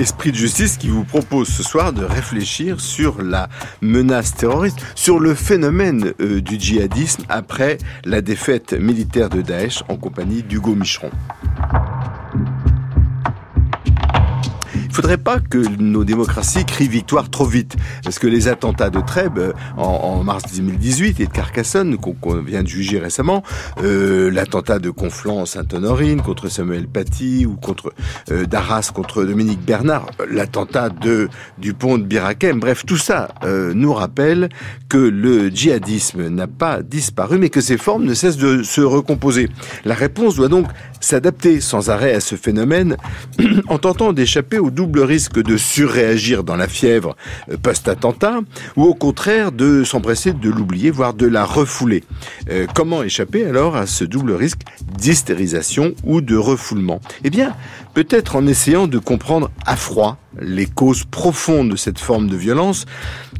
Esprit de justice qui vous propose ce soir de réfléchir sur la menace terroriste, sur le phénomène euh, du djihadisme après la défaite militaire de Daesh en compagnie d'Hugo Micheron. Faudrait pas que nos démocraties crient victoire trop vite, parce que les attentats de Trèbes euh, en, mars 2018 et de Carcassonne qu'on vient de juger récemment, euh, l'attentat de Conflans-Sainte-Honorine contre Samuel Paty ou contre euh, d'Arras contre Dominique Bernard, l'attentat de du pont de Birakem, bref, tout ça euh, nous rappelle que le djihadisme n'a pas disparu, mais que ses formes ne cessent de se recomposer. La réponse doit donc s'adapter sans arrêt à ce phénomène en tentant d'échapper au double risque de surréagir dans la fièvre euh, post-attentat ou au contraire de s'empresser de l'oublier, voire de la refouler. Euh, comment échapper alors à ce double risque d'hystérisation ou de refoulement? Eh bien, peut-être en essayant de comprendre à froid les causes profondes de cette forme de violence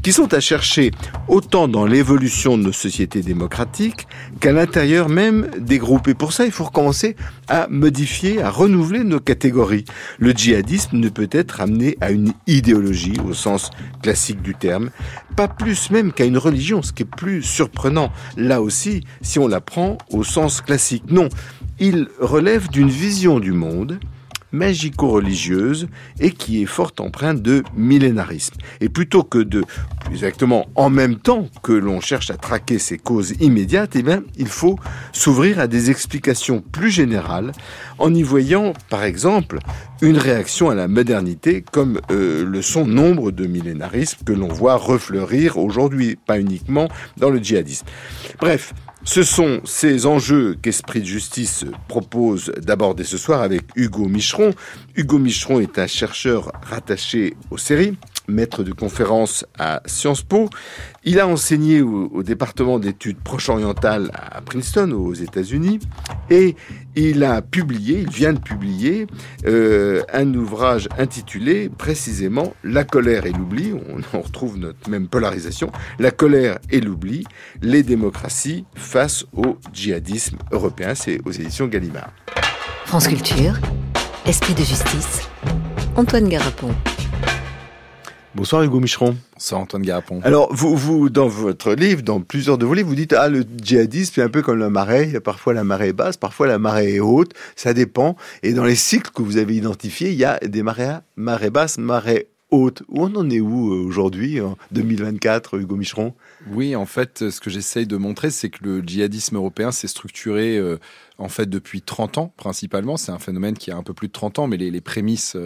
qui sont à chercher autant dans l'évolution de nos sociétés démocratiques qu'à l'intérieur même des groupes. Et pour ça, il faut recommencer à modifier, à renouveler nos catégories. Le djihadisme ne peut être amené à une idéologie au sens classique du terme, pas plus même qu'à une religion, ce qui est plus surprenant là aussi si on la prend au sens classique. Non, il relève d'une vision du monde magico-religieuse et qui est fort empreinte de millénarisme. Et plutôt que de, exactement en même temps que l'on cherche à traquer ces causes immédiates, eh bien, il faut s'ouvrir à des explications plus générales en y voyant, par exemple, une réaction à la modernité comme euh, le sont nombre de millénarismes que l'on voit refleurir aujourd'hui, pas uniquement dans le djihadisme. Bref, ce sont ces enjeux qu'Esprit de Justice propose d'aborder ce soir avec Hugo Hugo Micheron est un chercheur rattaché aux séries maître de conférence à Sciences Po. Il a enseigné au, département d'études proche-orientales à Princeton, aux États-Unis, et il a publié, il vient de publier, euh, un ouvrage intitulé précisément La colère et l'oubli. On, on retrouve notre même polarisation. La colère et l'oubli, les démocraties face au djihadisme européen. C'est aux éditions Gallimard. France Culture, Esprit de justice, Antoine Garapon. Bonsoir Hugo Micheron. Bonsoir Antoine Garapon. Alors, vous, vous, dans votre livre, dans plusieurs de vos livres, vous dites, ah, le djihadisme, c'est un peu comme la marée. Il y a parfois la marée basse, parfois la marée est haute. Ça dépend. Et dans les cycles que vous avez identifiés, il y a des marées, marées basses, marées hautes. Où on en est où euh, aujourd'hui, en 2024, Hugo Micheron? Oui, en fait, ce que j'essaye de montrer, c'est que le djihadisme européen s'est structuré euh, en fait depuis 30 ans principalement. C'est un phénomène qui a un peu plus de 30 ans, mais les, prémices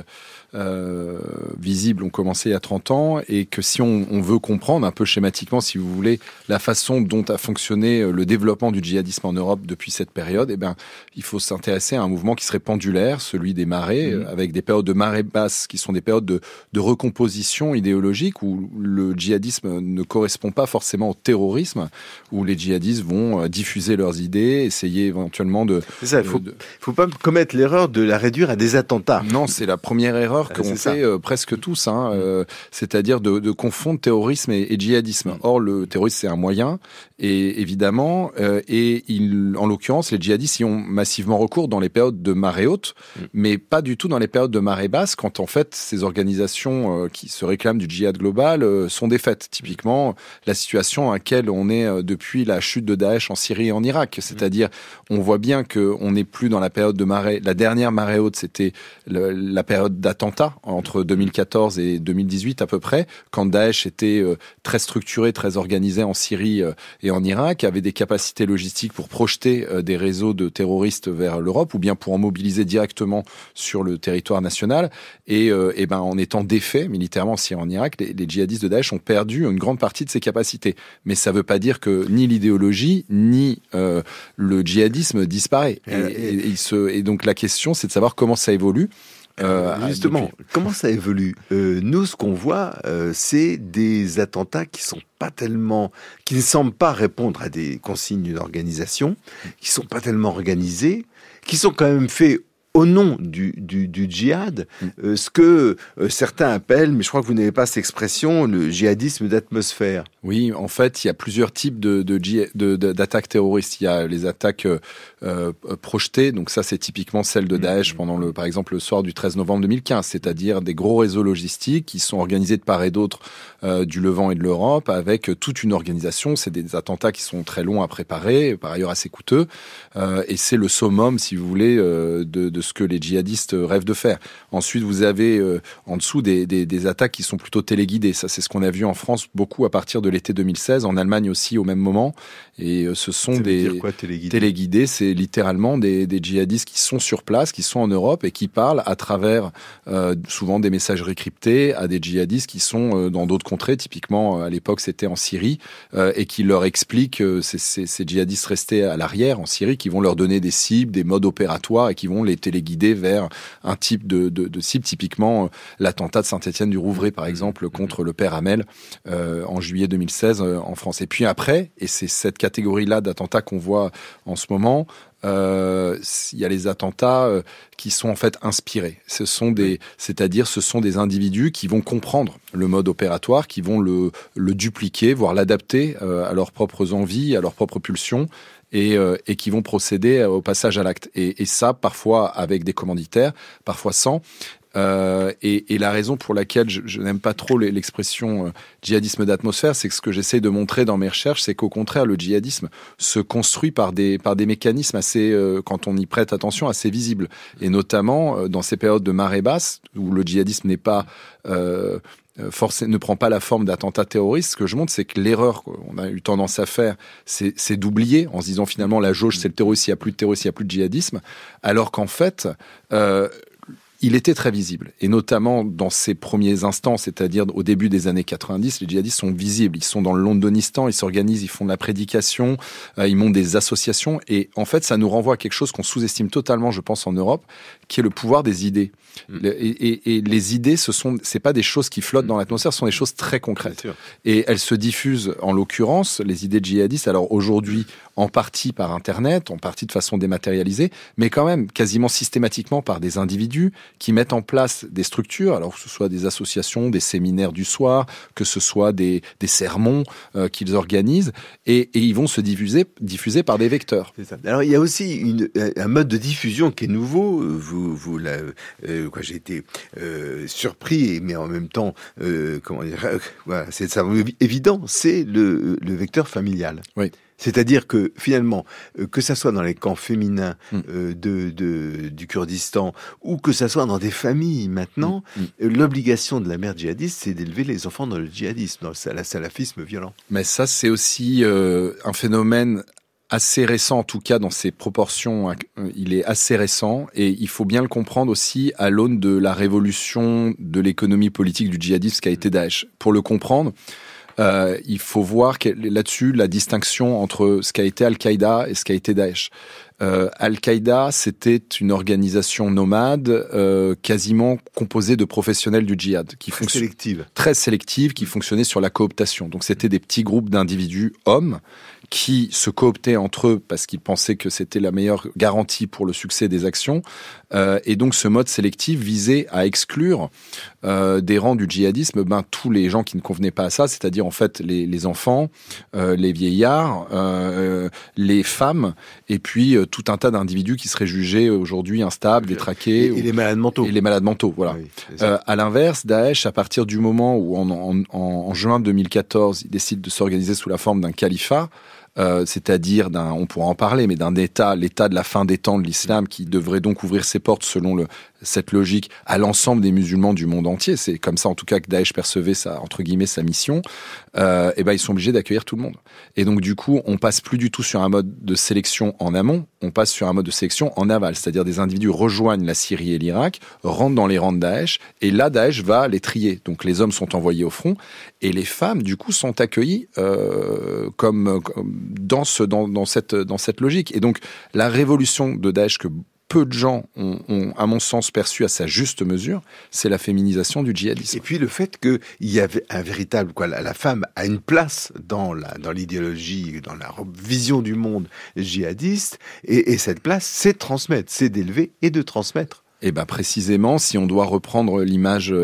euh, visibles ont commencé il y a 30 ans et que si on, on, veut comprendre un peu schématiquement, si vous voulez, la façon dont a fonctionné euh, le développement du djihadisme en Europe depuis cette période, eh ben, il faut s'intéresser à un mouvement qui serait pendulaire, celui des marées, mmh. avec des périodes de marée basse qui sont des périodes de, de recomposition idéologique où le djihadisme ne correspond pas forcément au terrorisme, où les djihadistes vont euh, diffuser leurs idées, essayer éventuellement de. C'est ça, il faut, faut pas commettre l'erreur de la réduire à des attentats. Non, c'est la première erreur ah, qu'on fait euh, presque tous, hein, euh, c'est-à-dire de, de, confondre terrorisme et, et djihadisme. Mm. Or, le terrorisme, c'est un moyen, et évidemment, euh, et il, en l'occurrence, les djihadistes y ont massivement recours dans les périodes de marée haute, mm. mais pas du tout dans les périodes de marée basse, quand en fait ces organisations qui se réclament du djihad global sont défaites. Typiquement, la situation à laquelle on est depuis la chute de Daesh en Syrie et en Irak, c'est-à-dire on voit bien qu'on n'est plus dans la période de marée. La dernière marée haute, c'était la période d'attentat entre 2014 et 2018 à peu près, quand Daesh était euh, très structuré, très organisé en Syrie euh, et en Irak, avait des capacités logistiques pour projeter euh, des réseaux de terroristes vers l'Europe ou bien pour en mobiliser directement sur le territoire national. Et, et ben, en étant défait militairement en Syrie et en Irak, les, les djihadistes de Daesh ont perdu une grande partie de ces capacités. Mais ça ne veut pas dire que ni l'idéologie ni le djihadisme disparaît. Et, se, et donc la question, c'est de savoir comment ça évolue. Euh, justement, comment ça évolue? Euh, Nous, ce qu'on voit, euh, c'est des attentats qui sont pas tellement, qui ne semblent pas répondre à des consignes d'organisation, qui sont pas tellement organisés, qui sont quand même faits au nom du, du, du djihad, mm. euh, ce que euh, certains appellent, mais je crois que vous n'avez pas cette expression, le djihadisme d'atmosphère. Oui, en fait, il y a plusieurs types de, d'attaques terroristes. Il y a les attaques euh, projetées, donc ça c'est typiquement celle de mm. Daesh pendant le, par exemple, le soir du 13 novembre 2015, c'est-à-dire des gros réseaux logistiques qui sont organisés de part et d'autre du Levant et de l'Europe avec toute une organisation. C'est des attentats qui sont très longs à préparer, par ailleurs assez coûteux, et c'est le summum, si vous voulez, de, de ce que les djihadistes rêvent de faire. Ensuite, vous avez euh, en dessous des, des, attaques qui sont plutôt téléguidées. Ça, c'est ce qu'on a vu en France beaucoup à partir de l'été 2016, en Allemagne aussi au même moment. Et euh, ce sont des téléguidés? c'est littéralement des, des, djihadistes qui sont sur place, qui sont en Europe et qui parlent à travers euh, souvent des messageries cryptées à des djihadistes qui sont dans d'autres contrées. Typiquement, à l'époque, c'était en Syrie et qui leur expliquent ces, ces, ces djihadistes restés à l'arrière en Syrie, qui vont leur donner des cibles, des modes opératoires et qui vont les les guider vers un type de, de, cible, typiquement euh, l'attentat de Saint-Étienne du Rouvray, par exemple, contre le père Hamel euh, en juillet 2016 euh, en France. Et puis après, et c'est cette catégorie-là d'attentats qu'on voit en ce moment, il y a les attentats qui sont en fait inspirés. Ce sont des, c'est-à-dire ce sont des individus qui vont comprendre le mode opératoire, qui vont le, le dupliquer, voire l'adapter à leurs propres envies, à leurs propres pulsions, euh, et, qui vont procéder au passage à l'acte. Et, ça, parfois avec des commanditaires, parfois sans. Euh, et, la raison pour laquelle je, n'aime pas trop l'expression euh, djihadisme d'atmosphère, c'est que ce que j'essaie de montrer dans mes recherches, c'est qu'au contraire, le djihadisme se construit par des, par des mécanismes assez, quand on y prête attention, assez visibles. Et notamment dans ces périodes de marée basse, où le djihadisme n'est pas euh, forcé, ne prend pas la forme d'attentat terroriste. Ce que je montre, c'est que l'erreur qu'on a eu tendance à faire, c'est d'oublier en se disant finalement la jauge, c'est le terrorisme, il n'y a plus de terrorisme, il n'y a plus de djihadisme, alors qu'en fait, euh, il était très visible. Et notamment dans ses premiers instants, c'est-à-dire au début des années 90, les djihadistes sont visibles. Ils sont dans le Londonistan, ils s'organisent, ils font de la prédication, euh, ils montent des associations. Et en fait, ça nous renvoie à quelque chose qu'on sous-estime totalement, je pense, en Europe, qui est le pouvoir des idées. Mm. Et, les idées, ce sont, c'est pas des choses qui flottent dans l'atmosphère, ce sont des choses très concrètes. Et elles se diffusent, en l'occurrence, les idées djihadistes. Alors aujourd'hui, en partie par Internet, en partie de façon dématérialisée, mais quand même quasiment systématiquement par des individus qui mettent en place des structures, alors que ce soit des associations, des séminaires du soir, que ce soit des, des sermons euh, qu'ils organisent, et, et, ils vont se diffuser, diffuser par des vecteurs. Ça. Alors il y a aussi une, un mode de diffusion qui est nouveau. Vous, vous euh, quoi, j'ai été euh, surpris, mais en même temps, euh, comment dire, voilà, c'est évident, c'est le, le vecteur familial. Oui. C'est-à-dire que finalement, euh, que ça soit dans les camps féminins mm. euh, de, de, du Kurdistan ou que ça soit dans des familles maintenant, mm. Mm. Euh, l'obligation de la mère djihadiste, c'est d'élever les enfants dans le djihadisme, dans le salafisme violent. Mais ça, c'est aussi un phénomène assez récent, en tout cas dans ses proportions, il est assez récent et il faut bien le comprendre aussi à l'aune de la révolution de l'économie politique du djihadisme qui a été Daesh. Pour le comprendre, euh, il faut voir là-dessus la distinction entre ce qu'a été Al-Qaïda et ce qu'a été Daesh. Euh, Al-Qaïda, c'était une organisation nomade, euh, quasiment composée de professionnels du djihad, qui très sélective, très sélective, qui fonctionnait sur la cooptation. Donc c'était des petits groupes d'individus hommes qui se cooptaient entre eux parce qu'ils pensaient que c'était la meilleure garantie pour le succès des actions. Euh, et donc ce mode sélectif visait à exclure euh, des rangs du djihadisme ben, tous les gens qui ne convenaient pas à ça, c'est-à-dire en fait les, les enfants, euh, les vieillards, euh, les femmes, et puis euh, tout un tas d'individus qui seraient jugés aujourd'hui instables, détraqués. Et, les malades mentaux. Et les malades mentaux, voilà. Euh, à l'inverse, Daesh, à partir du moment où en, en, en juin 2014, il décide de s'organiser sous la forme d'un califat, euh, c'est-à-dire d'un, on pourra en parler, mais d'un État, l'État de la fin des temps de l'islam, qui devrait donc ouvrir ses portes selon le, cette logique à l'ensemble des musulmans du monde entier. C'est comme ça, en tout cas, que Daesh percevait sa entre guillemets sa mission. Euh, et ben ils sont obligés d'accueillir tout le monde. Et donc du coup, on passe plus du tout sur un mode de sélection en amont, on passe sur un mode de sélection en aval, c'est-à-dire des individus rejoignent la Syrie et l'Irak, rentrent dans les rangs de Daesh, et là Daesh va les trier. Donc les hommes sont envoyés au front, et les femmes du coup sont accueillies euh, comme, comme dans, ce, dans, dans, cette, dans cette logique. Et donc, la révolution de Daesh que peu de gens ont, à mon sens, perçu à sa juste mesure, c'est la féminisation du djihadisme. Et puis le fait qu'il y avait un véritable, quoi, la, femme a une place dans la, dans l'idéologie, dans la vision du monde djihadiste, et, et cette place, c'est de transmettre, c'est d'élever et de transmettre. Et eh ben précisément, si on doit reprendre l'image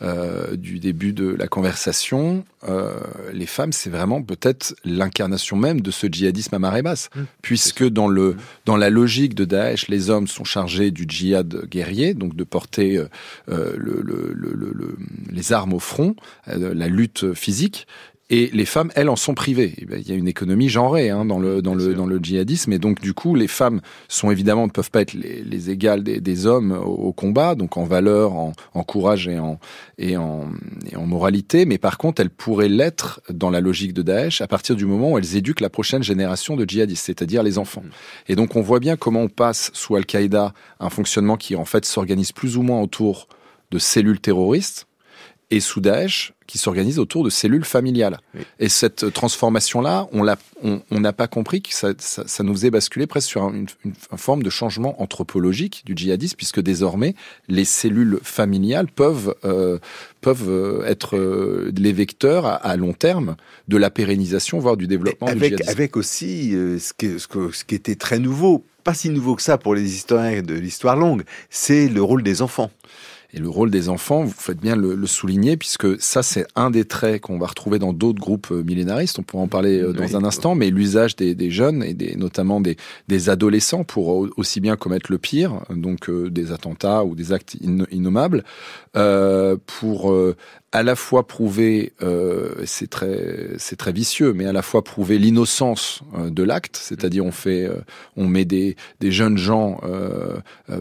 euh, du début de la conversation, euh, les femmes, c'est vraiment peut-être l'incarnation même de ce djihadisme à marée basse, mmh. puisque dans le mmh. dans la logique de Daesh, les hommes sont chargés du djihad guerrier, donc de porter euh, le, le, le, les armes au front, euh, la lutte physique, et les femmes, elles, en sont privées. Eh ben, il y a une économie genrée hein, dans le dans le dans le djihadisme, et donc du coup, les femmes sont évidemment ne peuvent pas être les, les égales des, des hommes au, combat, donc en valeur, en, en courage et en et en et en moralité. Mais par contre, elles pourraient l'être dans la logique de Daesh à partir du moment où elles éduquent la prochaine génération de djihadistes, c'est-à-dire les enfants. Mm. Et donc, on voit bien comment on passe sous Al-Qaïda un fonctionnement qui en fait s'organise plus ou moins autour de cellules terroristes et sous Daesh qui s'organise autour de cellules familiales. Et cette transformation-là, on n'a on, n'a pas compris que ça, ça, ça, nous faisait basculer presque sur une, une, forme de changement anthropologique du djihadisme, puisque désormais, les cellules familiales peuvent, euh, peuvent euh, être euh, les vecteurs à, long terme de la pérennisation, voire du développement avec, du djihadisme. Avec aussi euh, ce, que, ce, que, ce qui était très nouveau, pas si nouveau que ça pour les historiens de l'histoire longue, c'est le rôle des enfants. Et le rôle des enfants, vous faites bien le, le souligner, puisque ça, c'est un des traits qu'on va retrouver dans d'autres groupes euh, millénaristes. On pourra en parler euh, dans un instant, mais l'usage des, des, jeunes et des, notamment des, des, adolescents pour aussi bien commettre le pire, donc euh, des attentats ou des actes innommables, euh, pour à la fois prouver, euh, c'est très, c'est très vicieux, mais à la fois prouver l'innocence euh, de l'acte, c'est-à-dire on fait, euh, on met des, des jeunes gens, euh,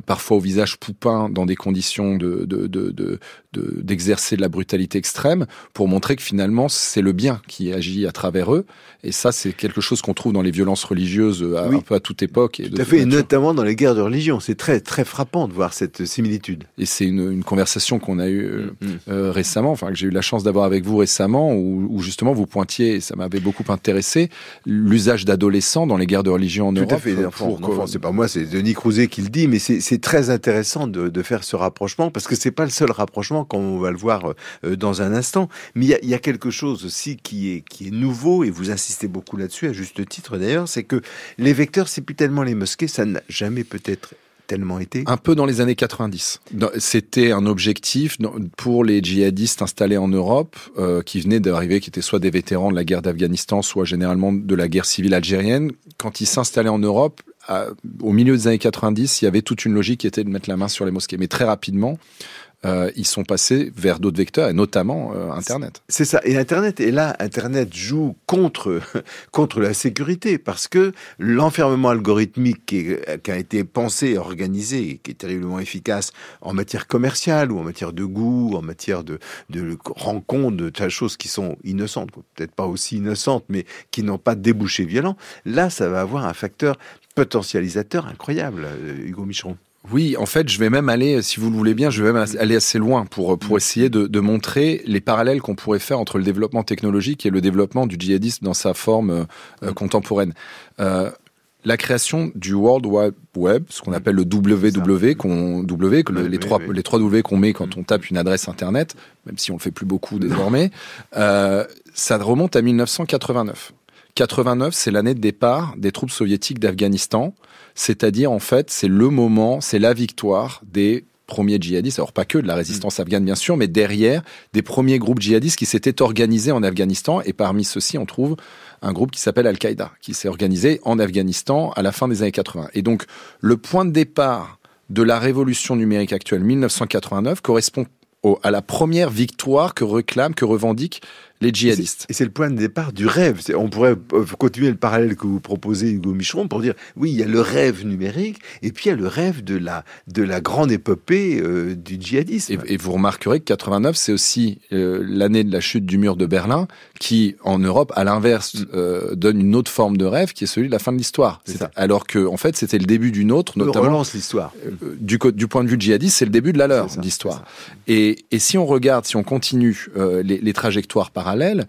parfois au visage poupin, dans des conditions de, de, de, de d'exercer de, la brutalité extrême pour montrer que finalement c'est le bien qui agit à travers eux. Et ça c'est quelque chose qu'on trouve dans les violences religieuses à, un peu à toute époque et tout à fait et notamment dans les guerres de religion. C'est très très frappant de voir cette similitude. Et c'est une, une, conversation qu'on a eue mm, mm. euh, récemment. Enfin que j'ai eu la chance d'avoir avec vous récemment, où, où, justement vous pointiez, et ça m'avait beaucoup intéressé, l'usage d'adolescents dans les guerres de religion en Tout Europe. Tout à fait, pour c'est pas moi, c'est Denis Crouzet qui le dit, mais c'est très intéressant de, de, faire ce rapprochement, parce que c'est pas le seul rapprochement, comme on va le voir euh, dans un instant, mais il y a, y a, quelque chose aussi qui est, qui est nouveau, et vous insistez beaucoup là-dessus, à juste titre d'ailleurs, c'est que les vecteurs, c'est plus tellement les mosquées, ça n'a jamais peut-être tellement été Un peu dans les années 90. C'était un objectif pour les djihadistes installés en Europe, euh, qui venaient d'arriver, qui étaient soit des vétérans de la guerre d'Afghanistan, soit généralement de la guerre civile algérienne. Quand ils s'installaient en Europe, au milieu des années 90, il y avait toute une logique qui était de mettre la main sur les mosquées. Mais très rapidement, euh, ils sont passés vers d'autres vecteurs, et notamment euh, Internet. C'est ça. Et Internet, et là, Internet joue contre, contre la sécurité, parce que l'enfermement algorithmique qui, a été pensé organisé, qui est terriblement efficace en matière commerciale, ou en matière de goût, en matière de, de rencontre, de tas de choses qui sont innocentes, peut-être pas aussi innocentes, mais qui n'ont pas de débouché violent, là, ça va avoir un facteur potentialisateur incroyable, euh, Hugo Micheron. Oui, en fait, je vais même aller, si vous le voulez bien, je vais même aller assez loin pour, pour essayer de, de montrer les parallèles qu'on pourrait faire entre le développement technologique et le développement du djihadisme dans sa forme euh, euh contemporaine. Euh, la création du World Wide Web, ce qu'on appelle le WW, qu'on W, que les trois les trois W qu'on met quand on tape une adresse internet, même si on le fait plus beaucoup désormais, euh, ça remonte à 1989. 89, c'est l'année de départ des troupes soviétiques d'Afghanistan. C'est-à-dire, en fait, c'est le moment, c'est la victoire des premiers djihadistes, alors pas que de la résistance afghane bien sûr, mais derrière des premiers groupes djihadistes qui s'étaient organisés en Afghanistan. Et parmi ceux-ci, on trouve un groupe qui s'appelle Al-Qaïda, qui s'est organisé en Afghanistan à la fin des années 80. Et donc, le point de départ de la révolution numérique actuelle 1989 correspond à la première victoire que réclame, que revendique les djihadistes. Et c'est le point de départ du rêve. On pourrait euh, continuer le parallèle que vous proposez, Hugo Micheron, pour dire, oui, il y a le rêve numérique, et puis il y a le rêve de la, de la grande épopée euh, du djihadisme. Et, et, vous remarquerez que 89, c'est aussi euh, l'année de la chute du mur de Berlin, qui, en Europe, à l'inverse, mm. euh, donne une autre forme de rêve, qui est celui de la fin de l'histoire. Alors que, en fait, c'était le début d'une autre, notamment... relance l'histoire. du, du point de vue djihadiste, c'est le début de la leur, d'histoire. Et, et si on regarde, si on continue les, les trajectoires par parallèle,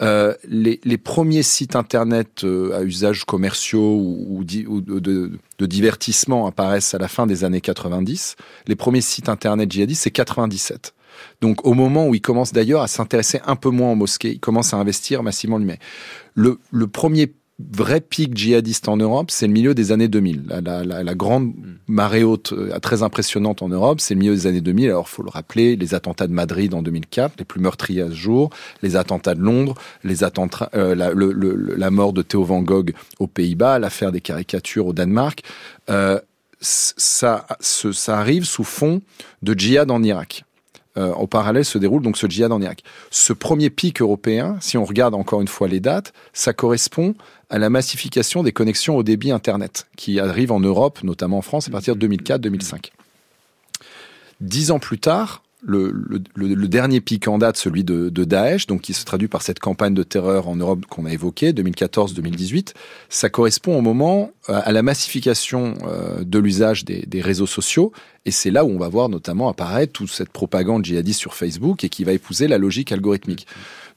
euh, les, premiers sites internet euh, à usage commerciaux ou, de, divertissement apparaissent à la fin des années 90. Les premiers sites internet djihadistes, c'est 97. Donc au moment où il commence d'ailleurs à s'intéresser un peu moins aux mosquées, il commence à investir massivement lui-même. Le premier vrai pic djihadiste en Europe, c'est le milieu des années 2000. La, la, la, grande marée haute euh, très impressionnante en Europe, c'est le milieu des années 2000. Alors, faut le rappeler, les attentats de Madrid en 2004, les plus meurtriers à ce jour, les attentats de Londres, les attentats, euh, la, le, la, mort de Theo Van Gogh aux Pays-Bas, l'affaire des caricatures au Danemark. Euh, ça, ça arrive sous fond de djihad en Irak. Euh, en parallèle se déroule donc ce djihad en Irak. Ce premier pic européen, si on regarde encore une fois les dates, ça correspond à la massification des connexions au débit Internet qui arrive en Europe, notamment en France, à partir de 2004-2005. Dix ans plus tard, le, dernier pic en date, celui de, Daesh, donc qui se traduit par cette campagne de terreur en Europe qu'on a évoquée, 2014-2018, ça correspond au moment euh, à la massification euh, de l'usage des, réseaux sociaux, et c'est là où on va voir notamment apparaître toute cette propagande djihadiste sur Facebook et qui va épouser la logique algorithmique.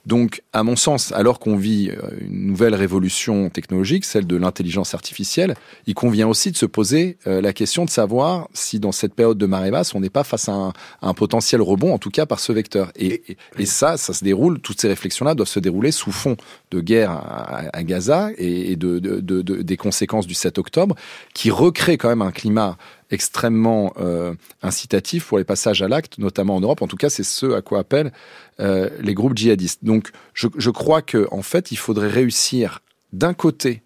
Donc, à mon sens, alors qu'on vit euh, une nouvelle révolution technologique, celle de l'intelligence artificielle, il convient aussi de se poser euh, la question de savoir si dans cette période de marée basse, on n'est pas face à un, potentiel rebond, en tout cas par ce vecteur. Et, et, ça, ça se déroule, toutes ces réflexions-là doivent se dérouler sous fond de guerre à, Gaza et, de, de, des conséquences du 7 octobre, qui recrée quand même un climat extrêmement euh, incitatif pour les passages à l'acte, notamment en Europe. En tout cas, c'est ce à quoi appellent euh, les groupes djihadistes. Donc, je, je crois que en fait, il faudrait réussir d'un côté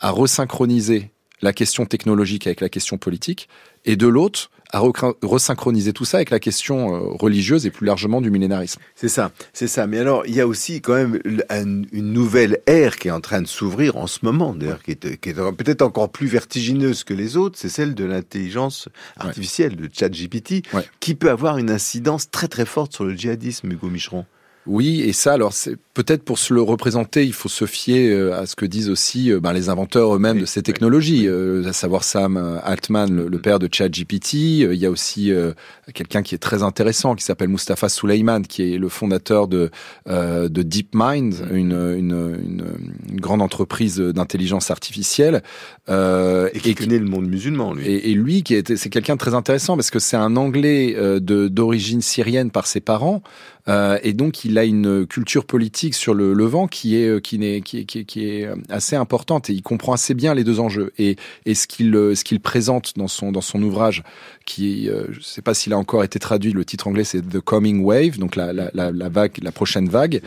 à resynchroniser la question technologique avec la question politique, et de l'autre, à resynchroniser tout ça avec la question euh, religieuse et plus largement du millénarisme. C'est ça, c'est ça. Mais alors, il y a aussi quand même une nouvelle ère qui est en train de s'ouvrir en ce moment, d'ailleurs, qui est, qui est peut-être encore plus vertigineuse que les autres, c'est celle de l'intelligence artificielle, de ChatGPT, qui peut avoir une incidence très très forte sur le djihadisme, Hugo Micheron. Oui, et ça, alors c'est peut-être pour se le représenter, il faut se fier euh, à ce que disent aussi euh, ben, les inventeurs eux-mêmes de ces technologies, euh, à savoir Sam Altman, le, mm. père de ChatGPT. Il y a aussi quelqu'un qui est très intéressant, qui s'appelle Mustafa Suleiman, qui est le fondateur de, de DeepMind, mm. une, une, une, grande entreprise d'intelligence artificielle. et qui connaît le monde musulman, lui. Et, et lui, qui est, c'est quelqu'un de très intéressant parce que c'est un Anglais de d'origine syrienne par ses parents. Euh, et donc, il a une culture politique sur le Levant qui est euh, qui, est, qui, qui, qui est assez importante et il comprend assez bien les deux enjeux. Et, et ce qu'il euh, ce qu'il présente dans son dans son ouvrage, qui je ne sais pas s'il a encore été traduit, le titre anglais c'est The Coming Wave, donc la, la, la, la vague, la prochaine vague,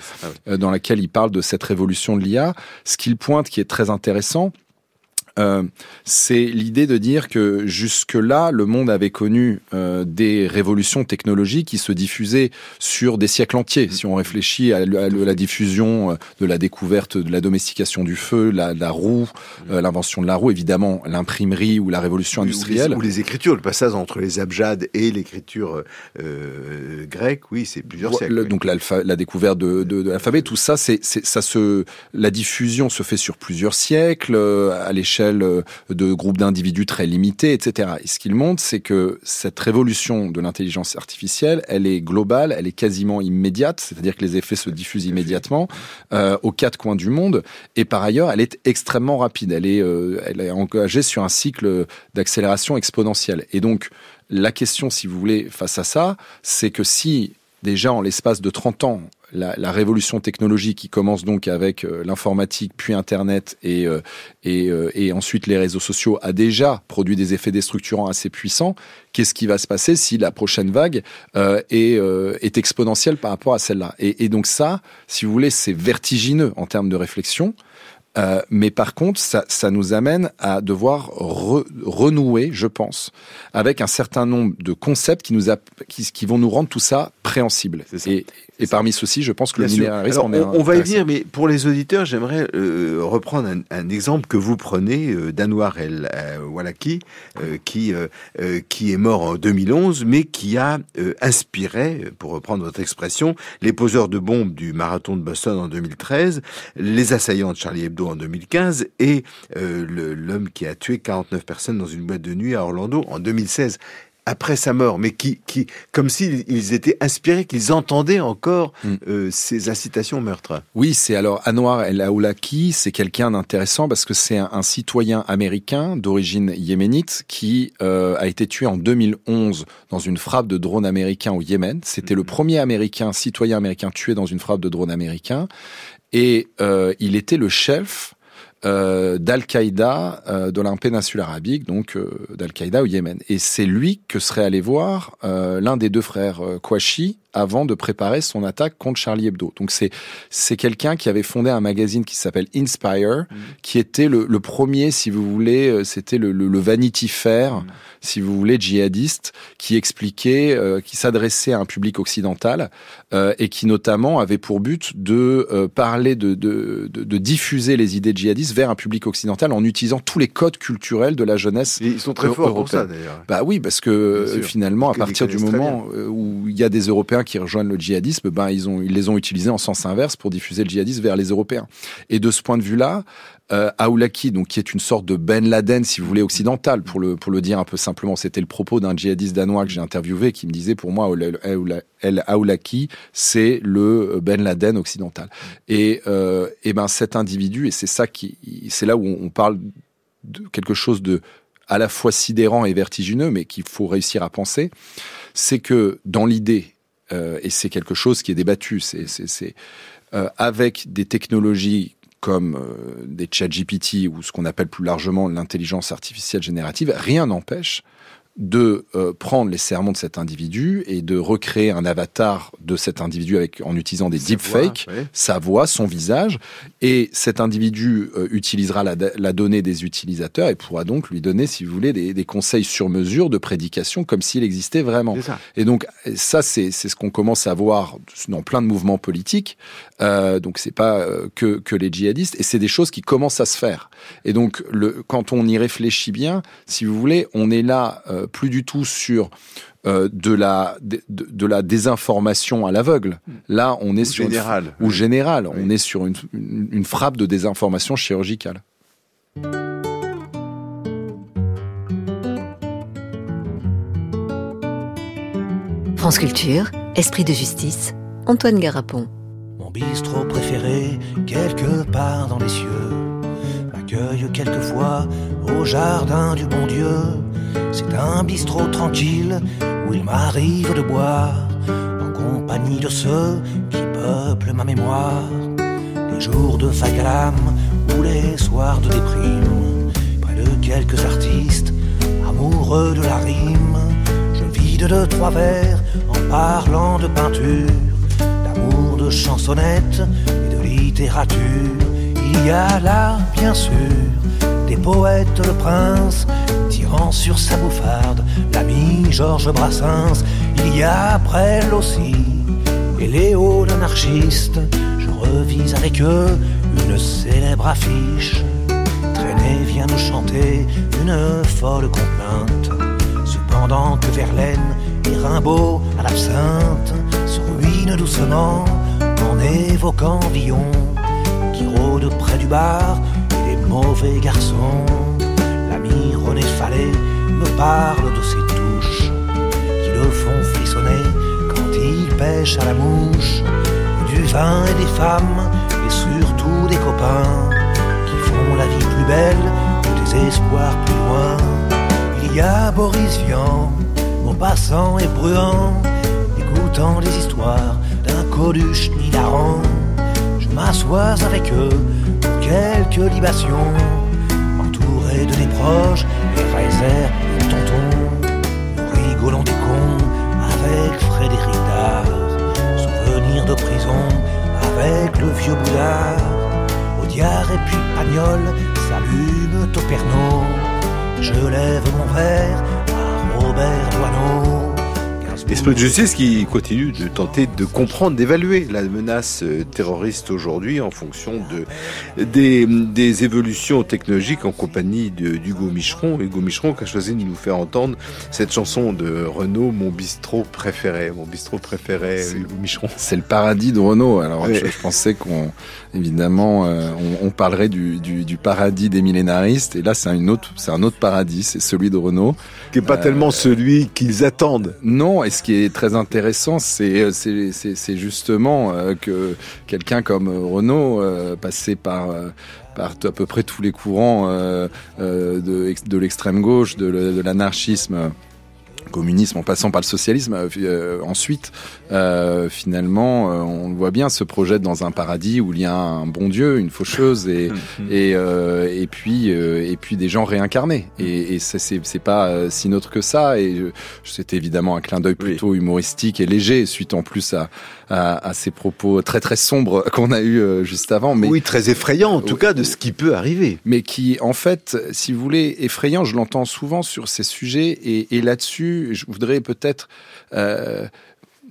dans laquelle il parle de cette révolution de l'IA. Ce qu'il pointe, qui est très intéressant, euh, c'est l'idée de dire que jusque-là, le monde avait connu euh, des révolutions technologiques qui se diffusaient sur des siècles entiers. Si on réfléchit à, la diffusion euh, de la découverte de la domestication du feu, la, la roue, l'invention de la roue, évidemment l'imprimerie ou la révolution industrielle. Ou les, écritures, le passage entre les abjades et l'écriture grecque, oui, c'est plusieurs siècles. Donc la découverte de, de, de l'alphabet, tout ça, c'est ça se, la diffusion se fait sur plusieurs siècles à l'échelle euh, de groupes d'individus très limités, etc. Et ce qu'il montre, c'est que cette révolution de l'intelligence artificielle, elle est globale, elle est quasiment immédiate, c'est-à-dire que les effets se diffusent immédiatement euh, aux quatre coins du monde. Et par ailleurs, elle est extrêmement rapide. Elle est, euh, elle est engagée sur un cycle d'accélération exponentielle. Et donc, la question, si vous voulez, face à ça, c'est que si déjà en l'espace de 30 ans, la, révolution technologique qui commence donc avec euh, l'informatique, puis Internet et, euh, euh, et, ensuite les réseaux sociaux a déjà produit des effets déstructurants assez puissants. Qu'est-ce qui va se passer si la prochaine vague est, exponentielle par rapport à celle-là? Et, donc ça, si vous voulez, c'est vertigineux en termes de réflexion. Euh, mais par contre, ça, ça, nous amène à devoir renouer, je pense, avec un certain nombre de concepts qui, nous a, qui, qui vont nous rendre tout ça préhensible. Et, et parmi ceux-ci, je pense que le minéralisme on, on, va y venir, mais pour les auditeurs, j'aimerais euh, reprendre un, un, exemple que vous prenez euh, d'Anwar El euh, Walaki, qui, qui est mort en 2011, mais qui a inspiré, pour reprendre votre expression, les poseurs de bombes du marathon de Boston en 2013, les assaillants de Charlie Hebdo en 2015 et l'homme qui a tué 49 personnes dans une boîte de nuit à Orlando en 2016. après sa mort, mais qui, qui comme s'ils étaient inspirés, qu'ils entendaient encore mm. euh, ces incitations au meurtre. Oui, c'est alors Anwar El Aoulaki, c'est quelqu'un d'intéressant parce que c'est un, citoyen américain d'origine yéménite qui euh, a été tué en 2011 dans une frappe de drone américain au Yémen. C'était le mm. premier américain, citoyen américain tué dans une frappe de drone américain. Et euh, il était le chef euh, d'Al-Qaïda euh, dans la péninsule arabique, donc euh, d'Al-Qaïda au Yémen. Et c'est lui que serait allé voir l'un des deux frères Kouachi avant de préparer son attaque contre Charlie Hebdo. Donc c'est c'est quelqu'un qui avait fondé un magazine qui s'appelle Inspire, mmh. qui était le, le, premier, si vous voulez, c'était le, le, Vanity Fair, mmh. si vous voulez, djihadiste, qui expliquait, qui s'adressait à un public occidental et qui notamment avait pour but de parler de, de, de, de diffuser les idées djihadistes vers un public occidental en utilisant tous les codes culturels de la jeunesse. ils sont très forts pour ça d'ailleurs. Bah oui, parce que euh, finalement, à partir du moment euh, où il y a des Européens qui rejoignent le djihadisme, ben ils les ont utilisés en sens inverse pour diffuser le djihadisme vers les Européens. Et de ce point de vue-là, euh, Aoulaki, donc qui est une sorte de Ben Laden, si vous voulez, occidental, pour le pour le dire un peu simplement. C'était le propos d'un djihadiste danois que j'ai interviewé qui me disait, pour moi, El Aoulaki, c'est le Ben Laden occidental. Et euh, et ben cet individu, et c'est ça qui, c'est là où on parle de quelque chose de à la fois sidérant et vertigineux, mais qu'il faut réussir à penser, c'est que dans l'idée, euh, et c'est quelque chose qui est débattu, c'est euh, avec des technologies comme euh, des chat GPT ou ce qu'on appelle plus largement l'intelligence artificielle générative, rien n'empêche de euh, prendre les sermons de cet individu et de recréer un avatar de cet individu avec en utilisant des deepfakes, sa voix, son visage, et cet individu euh, utilisera la, la, donnée des utilisateurs et pourra donc lui donner, si vous voulez, des, des conseils sur mesure de prédication comme s'il existait vraiment. Et donc ça, c'est ce qu'on commence à voir dans plein de mouvements politiques. Euh, donc c'est pas euh, que, que les djihadistes, et c'est des choses qui commencent à se faire. Et donc le, quand on y réfléchit bien, si vous voulez, on est là euh, plus du tout sur euh, de la de, de, la désinformation à l'aveugle. Là, on est sur général, ou général. On est sur une, une, frappe de désinformation chirurgicale. France Culture, Esprit de justice, Antoine Garapon. Mon bistrot préféré, quelque part dans les cieux, m'accueille quelquefois au jardin du bon Dieu c'est un bistrot tranquille où il m'arrive de boire en compagnie de ceux qui peuplent ma mémoire. Les jours de facalam ou les soirs de déprime, près de quelques artistes amoureux de la rime, je vide de trois vers en parlant de peinture, d'amour, de chansonnettes et de littérature. Il y a là, bien sûr, des poètes, le prince, tirant sur sa bouffarde l'ami Georges Brassens. Il y a April aussi, et Léo l'anarchiste. Je revise avec eux une célèbre affiche. Traîné vient nous chanter une folle complainte. Cependant que Verlaine et Rimbaud à l'absinthe se ruinent doucement en évoquant Villon qui rôde près du bar mauvais garçon. L'ami René Fallet me parle de ses touches qui le font frissonner quand il pêche à la mouche. Du vin et des femmes et surtout des copains qui font la vie plus belle ou des espoirs plus loin. Il y a Boris Vian, mon passant et brûlant, écoutant les histoires d'un Coluche hilarant. Je m'assois avec eux quelques libations, entourés de des proches, et Reiser et tonton. Nous rigolons des cons avec Frédéric Dard, souvenirs de prison avec le vieux Boudard. Audiard et puis Pagnol s'allument au. Je lève mon verre à Robert Doisneau. Esprit de justice qui continue de tenter de comprendre, d'évaluer la menace euh, terroriste aujourd'hui en fonction de, des, des évolutions technologiques en compagnie d'Hugo Micheron. Hugo Micheron qui a choisi de nous faire entendre cette chanson de Renault, Mon bistrot préféré. Mon bistrot préféré, Hugo Micheron. C'est le paradis de Renault. Alors je, pensais qu'on, évidemment, euh, on, on, parlerait du, du, du, paradis des millénaristes. Et là, c'est un autre, c'est un autre paradis, c'est celui de Renault. Qui n'est pas euh, tellement celui qu'ils attendent. Non, ce qui est très intéressant, c'est c'est justement euh, que quelqu'un comme Renault, euh, passé par à peu près tous les courants de, l'extrême gauche, de l'anarchisme communisme en passant par le socialisme. Euh, euh, ensuite, euh, finalement, on voit bien se projette dans un paradis où il y a un bon Dieu, une faucheuse et et, et puis et puis des gens réincarnés. Et, et c'est pas si neutre que ça. Et c'était évidemment un clin d'œil plutôt humoristique et léger, suite en plus à à, à ces propos très très sombres qu'on a eu juste avant. Mais oui, très effrayant en tout cas de ce qui peut arriver. Mais qui, en fait, si vous voulez, effrayant. Je l'entends souvent sur ces sujets et, et là-dessus je voudrais peut-être euh,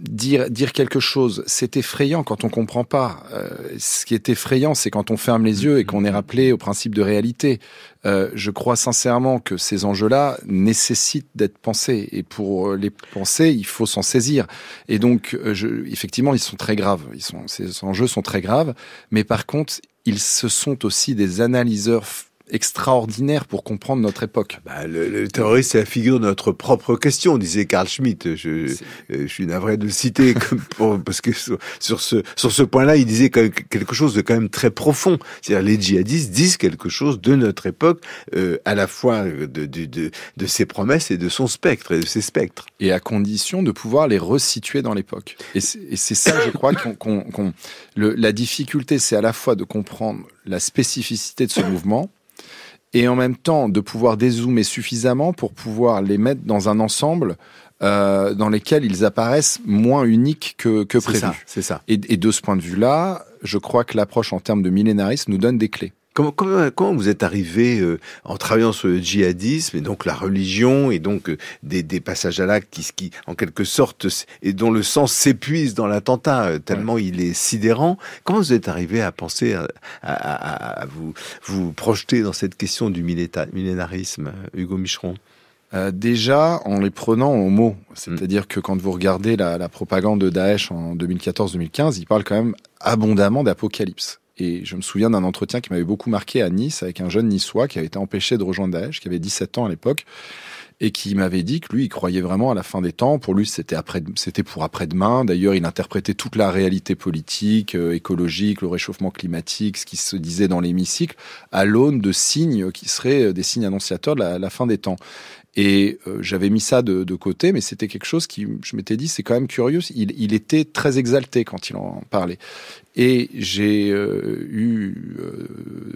dire, dire quelque chose. C'est effrayant quand on comprend pas. Euh, ce qui est effrayant, c'est quand on ferme les yeux et qu'on est rappelé au principe de réalité. Euh, je crois sincèrement que ces enjeux-là nécessitent d'être pensés. Et pour les penser, il faut s'en saisir. Et donc, je, effectivement, ils sont très graves. Ils sont, ces enjeux sont très graves. Mais par contre, ils se sont aussi des analyseurs extraordinaire pour comprendre notre époque. Bah, le, le, terrorisme, c'est la figure de notre propre question, disait Carl Schmitt. Je, euh, je suis navré de le citer pour, parce que sur, ce, sur ce point-là, il disait quelque chose de quand même très profond. C'est-à-dire les djihadistes disent quelque chose de notre époque, euh, à la fois de, de, de, de, ses promesses et de son spectre et de ses spectres. Et à condition de pouvoir les resituer dans l'époque. Et c'est ça, je crois, qu'on, qu'on, la difficulté, c'est à la fois de comprendre la spécificité de ce mouvement et en même temps de pouvoir dézoomer suffisamment pour pouvoir les mettre dans un ensemble euh, dans lesquels ils apparaissent moins uniques que, que prévu. C'est ça. Et, et, de ce point de vue-là, je crois que l'approche en termes de millénarisme nous donne des clés. Comment, comment, vous êtes arrivé euh, en travaillant sur le djihadisme et donc la religion et donc euh, des, des, passages à l'acte qui, qui, en quelque sorte, et dont le sens s'épuise dans l'attentat euh, tellement il est sidérant. Comment vous êtes arrivé à penser à, à, à vous vous projeter dans cette question du millénarisme, Hugo Micheron? Euh, déjà en les prenant au mot. C'est-à-dire que quand vous regardez la, la propagande de Daesh en 2014-2015, il parle quand même abondamment d'apocalypse. Et je me souviens d'un entretien qui m'avait beaucoup marqué à Nice avec un jeune niçois qui avait été empêché de rejoindre Daesh, qui avait 17 ans à l'époque, et qui m'avait dit que lui, il croyait vraiment à la fin des temps. Pour lui, c'était pour après-demain. D'ailleurs, il interprétait toute la réalité politique, euh, écologique, le réchauffement climatique, ce qui se disait dans l'hémicycle, à l'aune de signes qui seraient euh, des signes annonciateurs de la, fin des temps. Et euh, j'avais mis ça de, côté, mais c'était quelque chose qui, je m'étais dit, c'est quand même curieux. Il, était très exalté quand il en parlait. Et j'ai euh, eu euh,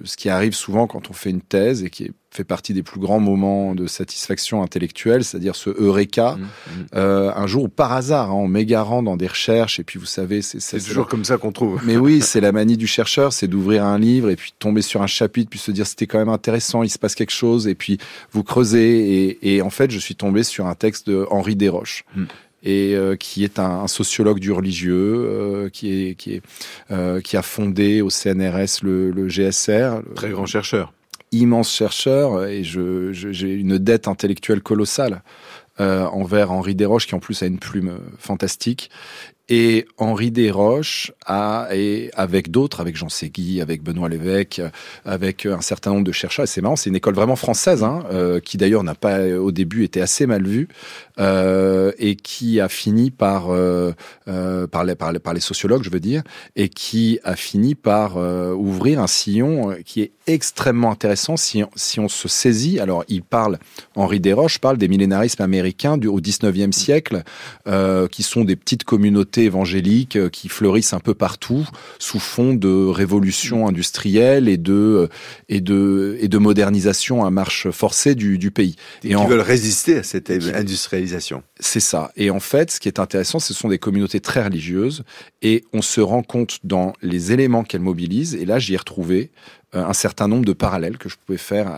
ce qui arrive souvent quand on fait une thèse et qui fait partie des plus grands moments de satisfaction intellectuelle, c'est-à-dire ce eureka, mmh, mmh. Euh, un jour où par hasard, hein, en m'égarant dans des recherches, et puis vous savez, c'est toujours comme ça qu'on trouve. Mais oui, c'est la manie du chercheur, c'est d'ouvrir un livre et puis tomber sur un chapitre, puis se dire c'était quand même intéressant, il se passe quelque chose, et puis vous creusez, et, et en fait, je suis tombé sur un texte de Henri Desroches. Mmh et euh, qui est un, un, sociologue du religieux, euh, qui est qui est euh, qui a fondé au CNRS le, le GSR. Très grand chercheur. Immense chercheur et je j'ai une dette intellectuelle colossale. envers Henri Desroches qui en plus a une plume fantastique et Henri Desroches a, et avec d'autres, avec Jean Ségui, avec Benoît Lévesque, avec un certain nombre de chercheurs, et c'est marrant, c'est une école vraiment française, hein, euh, qui d'ailleurs n'a pas au début été assez mal vue, euh, et qui a fini par, euh, euh par, les, par, les, par, les, sociologues, je veux dire, et qui a fini par euh, ouvrir un sillon qui est extrêmement intéressant si, si on se saisit. Alors, il parle, Henri Desroches parle des millénarismes américains du, au 19e siècle, qui sont des petites communautés évangéliques euh, qui fleurissent un peu partout sous fond de révolution industrielle et de et de et de modernisation à marche forcée du, du pays. Et, qui veulent résister à cette industrialisation. C'est ça. Et en fait, ce qui est intéressant, ce sont des communautés très religieuses et on se rend compte dans les éléments qu'elles mobilisent. Et là, j'y ai retrouvé un certain nombre de parallèles que je pouvais faire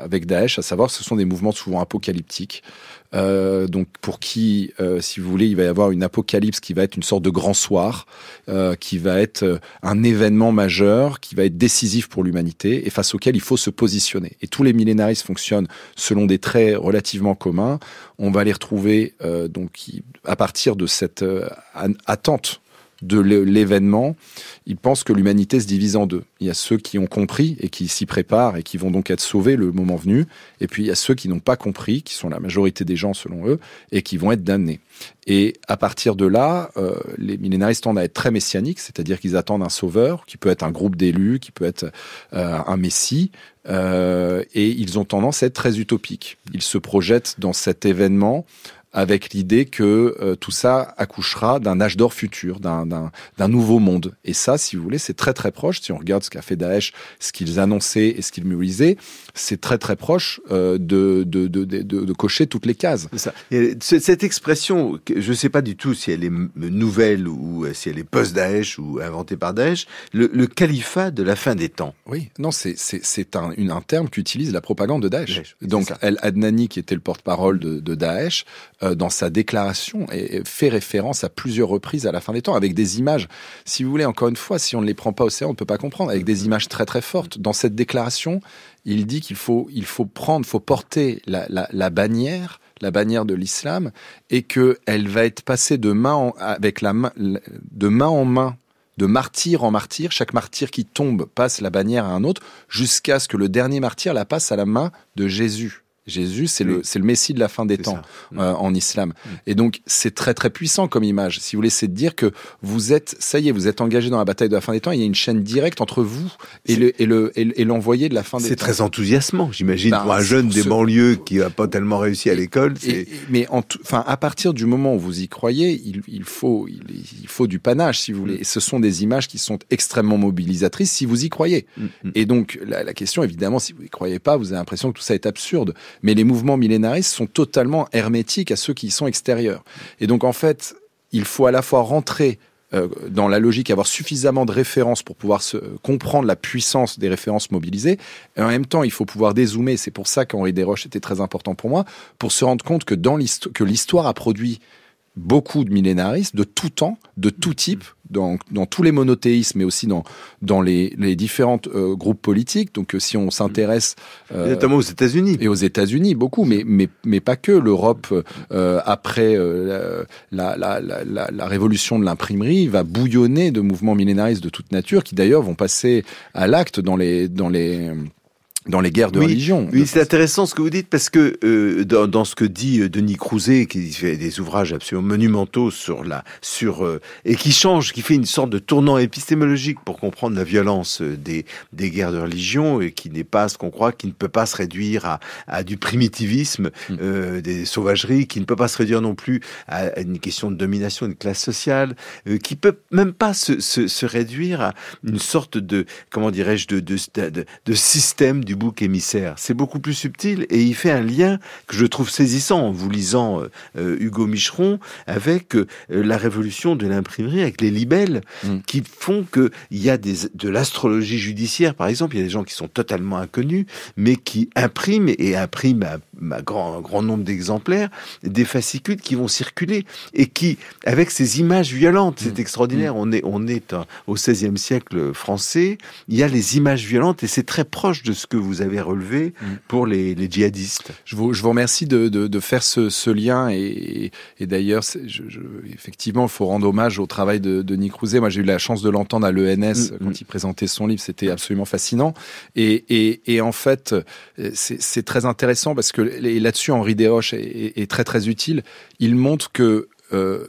avec Daesh, à savoir ce sont des mouvements souvent apocalyptiques. Euh, donc pour qui, euh, si vous voulez, il va y avoir une apocalypse qui va être une sorte de grand soir, euh, qui va être un événement majeur, qui va être décisif pour l'humanité et face auquel il faut se positionner. Et tous les millénaristes fonctionnent selon des traits relativement communs. On va les retrouver donc à partir de cette attente de l'événement, ils pensent que l'humanité se divise en deux. Il y a ceux qui ont compris et qui s'y préparent et qui vont donc être sauvés le moment venu, et puis il y a ceux qui n'ont pas compris, qui sont la majorité des gens selon eux, et qui vont être damnés. Et à partir de là, euh, les millénaristes tendent à être très messianiques, c'est-à-dire qu'ils attendent un sauveur, qui peut être un groupe d'élus, qui peut être euh, un messie, euh, et ils ont tendance à être très utopiques. Ils se projettent dans cet événement avec l'idée que euh, tout ça accouchera d'un âge d'or futur, d'un nouveau monde. Et ça, si vous voulez, c'est très très proche. Si on regarde ce qu'a fait Daesh, ce qu'ils annonçaient et ce qu'ils mobilisaient, c'est très très proche euh, de, de, de, de, cocher toutes les cases. Ça. cette expression, je ne sais pas du tout si elle est nouvelle ou si elle est post-Daesh ou inventée par Daesh, le, le, califat de la fin des temps. Oui, non, c'est un, terme qu'utilise la propagande de Daesh. Donc, El Adnani, qui était le porte-parole de Daesh, euh, dans sa déclaration et fait référence à plusieurs reprises à la fin des temps avec des images. Si vous voulez, encore une fois, si on ne les prend pas au sérieux, on ne peut pas comprendre. Avec des images très très fortes. Dans cette déclaration, il dit qu'il faut il faut prendre, faut porter la, la, la bannière la bannière de l'islam et que elle va être passée de main en, avec la main de main en main de martyr en martyr, chaque martyr qui tombe passe la bannière à un autre, jusqu'à ce que le dernier martyr la passe à la main de Jésus. Jésus, c'est le, c'est le Messie de la fin des temps euh, en islam. Mm. Et donc, c'est très très puissant comme image. Si vous voulez, c'est de dire que vous êtes, ça y est, vous êtes engagé dans la bataille de la fin des temps. Il y a une chaîne directe entre vous et le et le et l'envoyé de la fin des temps. C'est très enthousiasmant, j'imagine, ben, pour un jeune des banlieues qui a pas tellement réussi à l'école. Mais enfin, à partir du moment où vous y croyez, il, il faut il, faut du panache, si vous voulez. Mm. Et ce sont des images qui sont extrêmement mobilisatrices si vous y croyez. Mm, et donc, la, la question, évidemment, si vous y croyez pas, vous avez l'impression que tout ça est absurde mais les mouvements millénaristes sont totalement hermétiques à ceux qui y sont extérieurs. Et donc en fait, il faut à la fois rentrer euh, dans la logique, avoir suffisamment de références pour pouvoir se, comprendre la puissance des références mobilisées. Et en même temps, il faut pouvoir dézoomer. C'est pour ça qu'Henri Desroches était très important pour moi, pour se rendre compte que dans que l'histoire a produit beaucoup de millénaristes de tout temps, de tout type, dans, dans tous les monothéismes, mais aussi dans, dans les, les différents euh, groupes politiques. Donc, euh, si on s'intéresse... Euh, notamment aux États-Unis. Et aux États-Unis, beaucoup, mais, mais, mais pas que. L'Europe, euh, après la, la, la, la, révolution de l'imprimerie, va bouillonner de mouvements millénaristes de toute nature, qui d'ailleurs vont passer à l'acte dans les... Dans les dans les guerres de religion. Oui, c'est intéressant ce que vous dites parce que euh, dans, dans, ce que dit euh, Denis Crouzet, qui fait des ouvrages absolument monumentaux sur la sur euh, et qui change, qui fait une sorte de tournant épistémologique pour comprendre la violence des des guerres de religion et qui n'est pas ce qu'on croit, qui ne peut pas se réduire à, à du primitivisme, mm. des sauvageries, qui ne peut pas se réduire non plus à, une question de domination d'une classe sociale, qui peut même pas se, se, se, réduire à une sorte de comment dirais-je de, de, de, de système du bouc émissaire. C'est beaucoup plus subtil et il fait un lien que je trouve saisissant en vous lisant euh, euh, Hugo Micheron avec euh, la révolution de l'imprimerie, avec les libelles mm. qui font que il y a des, de l'astrologie judiciaire, par exemple. Il y a des gens qui sont totalement inconnus, mais qui impriment et impriment à, grand, un grand nombre d'exemplaires des fascicules qui vont circuler et qui, avec ces images violentes, c'est mm. extraordinaire. Mm. On est, on est au XVIe siècle français. Il y a les images violentes et c'est très proche de ce que vous avez relevé pour les, les, djihadistes. Je vous, je vous remercie de, de, de faire ce, ce, lien et, et d'ailleurs, je, je, effectivement, il faut rendre hommage au travail de, de Nick Rouzet. Moi, j'ai eu la chance de l'entendre à l'ENS mm, quand mm. il présentait son livre. C'était absolument fascinant. Et, et, et en fait, c'est très intéressant parce que là-dessus, Henri Desroches est, est, très très utile. Il montre que euh,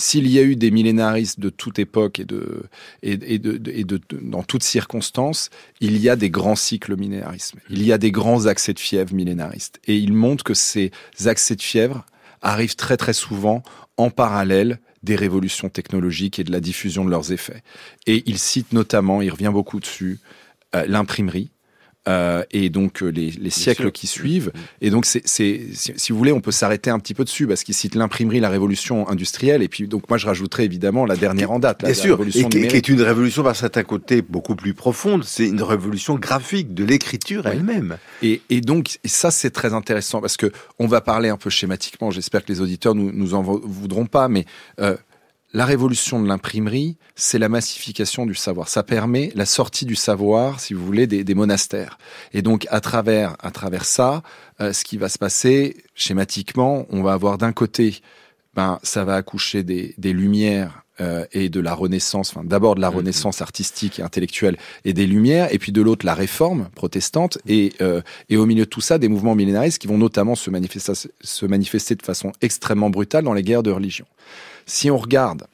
s'il y a eu des millénaristes de toute époque et de, et, de, et de, dans toutes circonstances, il y a des grands cycles millénarisme. Il y a des grands accès de fièvre millénaristes. Et il montre que ces accès de fièvre arrivent très très souvent en parallèle des révolutions technologiques et de la diffusion de leurs effets. Et il cite notamment, il revient beaucoup dessus, euh, l'imprimerie, euh, et donc euh, les, les siècles qui suivent. Mm. Et donc, c'est, si, si, vous voulez, on peut s'arrêter un petit peu dessus parce qu'il cite l'imprimerie, la révolution industrielle, et puis donc moi je rajouterais évidemment la dernière en date, la, Bien sûr, révolution et qui, est une révolution par certains côtés beaucoup plus profonde. C'est une révolution graphique de l'écriture elle-même. Et, et donc et ça c'est très intéressant parce que on va parler un peu schématiquement. J'espère que les auditeurs nous, nous en voudront pas, mais euh, la révolution de l'imprimerie, c'est la massification du savoir. Ça permet la sortie du savoir, si vous voulez, des, monastères. Et donc, à travers, à travers ça, euh, ce qui va se passer, schématiquement, on va avoir d'un côté, ben, ça va accoucher des, des lumières euh, et de la Renaissance, enfin d'abord de la mm-hmm. Renaissance artistique et intellectuelle et des Lumières, et puis de l'autre la Réforme protestante, et, euh, et au milieu de tout ça des mouvements millénaristes qui vont notamment se manifester, se manifester de façon extrêmement brutale dans les guerres de religion. Si on regarde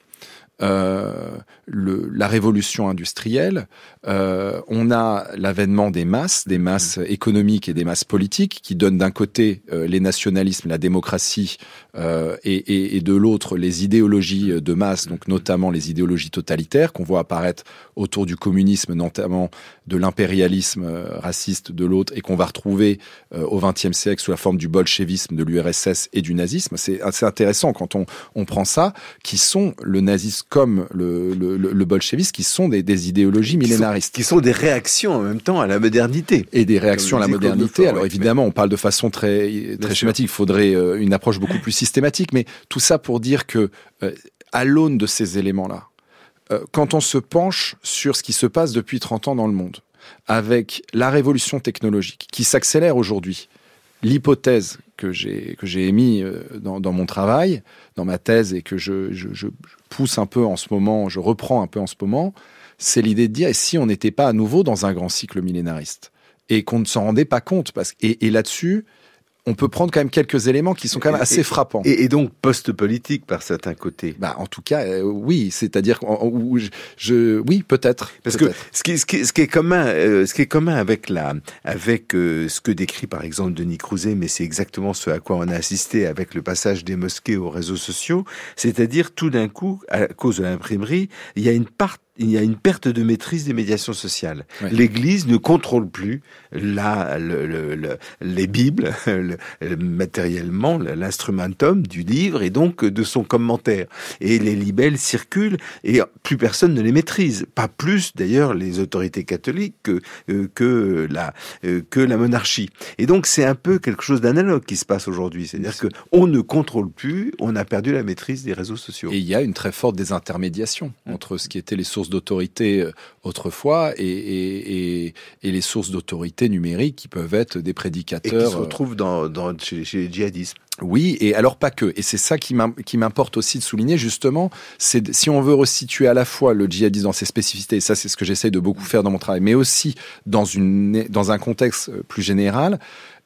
euh, le, la révolution industrielle, euh, on a l'avènement des masses, des masses mmh. économiques et des masses politiques, qui donnent d'un côté euh, les nationalismes, la démocratie, euh, et, et, et, de l'autre les idéologies de masse, donc notamment les idéologies totalitaires qu'on voit apparaître autour du communisme, notamment de l'impérialisme raciste de l'autre, et qu'on va retrouver au XXe siècle sous la forme du bolchevisme, de l'URSS et du nazisme. C'est assez intéressant quand on, on prend ça, qui sont le nazisme comme le, le, le bolchevisme, qui sont des, des idéologies millénaristes. Qui sont des réactions en même temps à la modernité. Et des réactions à la modernité. Alors évidemment, on parle de façon très, très schématique. Il faudrait euh, une approche beaucoup plus Mais tout ça pour dire que, euh, à l'aune de ces éléments-là, euh, quand on se penche sur ce qui se passe depuis 30 ans dans le monde, avec la révolution technologique qui s'accélère aujourd'hui, l'hypothèse que j'ai que j'ai émis dans, mon travail, dans ma thèse et que je, pousse un peu en ce moment, je reprends un peu en ce moment, c'est l'idée de dire, et si on n'était pas à nouveau dans un grand cycle millénariste? Et qu'on ne s'en rendait pas compte. Parce, et, et là-dessus, on peut prendre quand même quelques éléments qui sont quand même assez frappants. Et, donc post-politique par certains côtés. Bah, en tout cas, euh, oui, c'est-à-dire je, je, oui, peut-être. Parce que ce qui, ce, qui, ce qui est commun, euh, ce qui est commun avec la, avec euh, ce que décrit par exemple Denis Crouzet, mais c'est exactement ce à quoi on a assisté avec le passage des mosquées aux réseaux sociaux, c'est-à-dire tout d'un coup, à cause de l'imprimerie, il y a une part il y a une perte de maîtrise des médiations sociales. L'Église ne contrôle plus la, le, le, les Bibles, matériellement, l'instrumentum du livre et donc de son commentaire. Et les libelles circulent et plus personne ne les maîtrise. Pas plus d'ailleurs les autorités catholiques que, euh, que, la, euh, que la monarchie. Et donc c'est un peu quelque chose d'analogue qui se passe aujourd'hui. C'est-à-dire que on ne contrôle plus, on a perdu la maîtrise des réseaux sociaux. Et il y a une très forte désintermédiation entre ce qui était les sources d'autorité euh, autrefois et, les sources d'autorité numérique qui peuvent être des prédicateurs. Et qui se euh, retrouvent dans, chez, les djihadistes. Oui, et alors pas que. Et c'est ça qui m'importe aussi de souligner, justement, c'est si on veut resituer à la fois le djihadisme dans ses spécificités, et ça c'est ce que j'essaye de beaucoup faire dans mon travail, mais aussi dans, une, dans un contexte euh, plus général,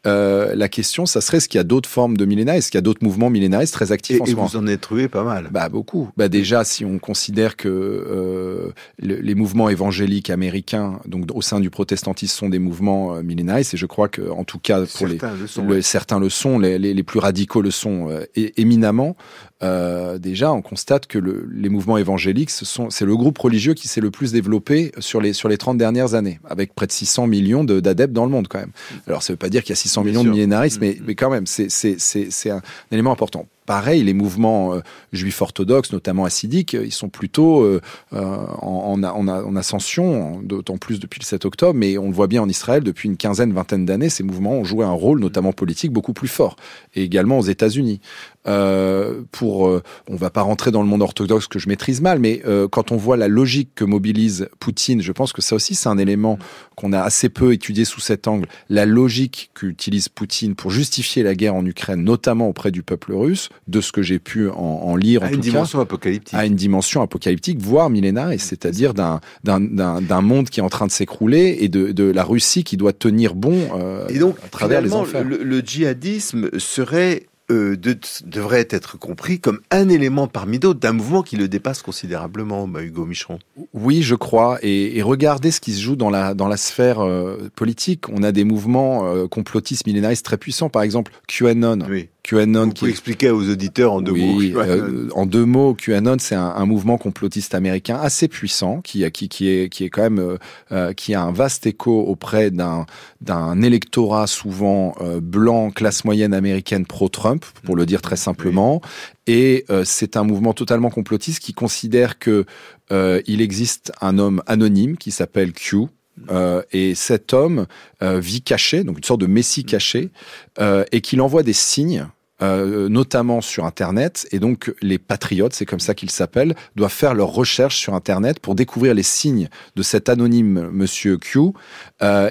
euh, la question, ça serait est-ce qu'il y a d'autres formes de millénarisme, est-ce qu'il y a d'autres mouvements millénaristes très actifs en ce moment? Et vous en avez trouvé pas mal. Bah beaucoup. Bah déjà, si on considère que euh, les mouvements évangéliques américains, donc au sein du protestantisme, sont des mouvements euh, millénaristes, et je crois que en tout cas pour certains les, le sont, certains le sont, les, les, plus radicaux le sont euh, éminemment. Déjà, on constate que le, les mouvements évangéliques, c'est le groupe religieux qui s'est le plus développé sur les, sur les 30 dernières années, avec près de 600 millions d'adeptes dans le monde quand même. Alors ça ne veut pas dire qu'il y a 600 millions de millénaristes, mais, mais quand même, c'est un élément important. Pareil, les mouvements euh, juifs orthodoxes, notamment hassidiques, ils sont plutôt euh, en, en, en, ascension, d'autant plus depuis le 7 octobre, mais on le voit bien en Israël, depuis une quinzaine, vingtaine d'années, ces mouvements ont joué un rôle, notamment politique, beaucoup plus fort, et également aux États-Unis. Euh, pour, euh, on va pas rentrer dans le monde orthodoxe que je maîtrise mal, mais euh, quand on voit la logique que mobilise Poutine, je pense que ça aussi c'est un élément qu'on a assez peu étudié sous cet angle. La logique qu'utilise Poutine pour justifier la guerre en Ukraine, notamment auprès du peuple russe, de ce que j'ai pu en, en lire, à en une dimension apocalyptique, à une dimension apocalyptique, voire millénaire, c'est-à-dire d'un d'un monde qui est en train de s'écrouler et de, de la Russie qui doit tenir bon euh, et donc, à travers les enfers. Le, le djihadisme serait euh, de, devrait être compris comme un élément parmi d'autres d'un mouvement qui le dépasse considérablement, bah, Hugo Micheron. Oui, je crois. Et, et, regardez ce qui se joue dans la, dans la sphère euh, politique. On a des mouvements euh, complotistes millénaristes très puissants. Par exemple, QAnon. Oui. QAnon. Vous qui expliquer aux auditeurs en deux mots. Euh, en deux mots, QAnon, c'est un, un, mouvement complotiste américain assez puissant qui, qui, qui est, qui est quand même, euh, euh, qui a un vaste écho auprès d'un, d'un électorat souvent blanc, classe moyenne américaine pro-Trump, pour le dire très simplement. Et c'est un mouvement totalement complotiste qui considère que il existe un homme anonyme qui s'appelle Q, euh, et cet homme euh, vit caché, donc une sorte de messie caché, euh, et qu'il envoie des signes. Notamment sur Internet, et donc les patriotes, c'est comme ça qu'ils s'appellent, doivent faire leurs recherches sur Internet pour découvrir les signes de cet anonyme Monsieur Q,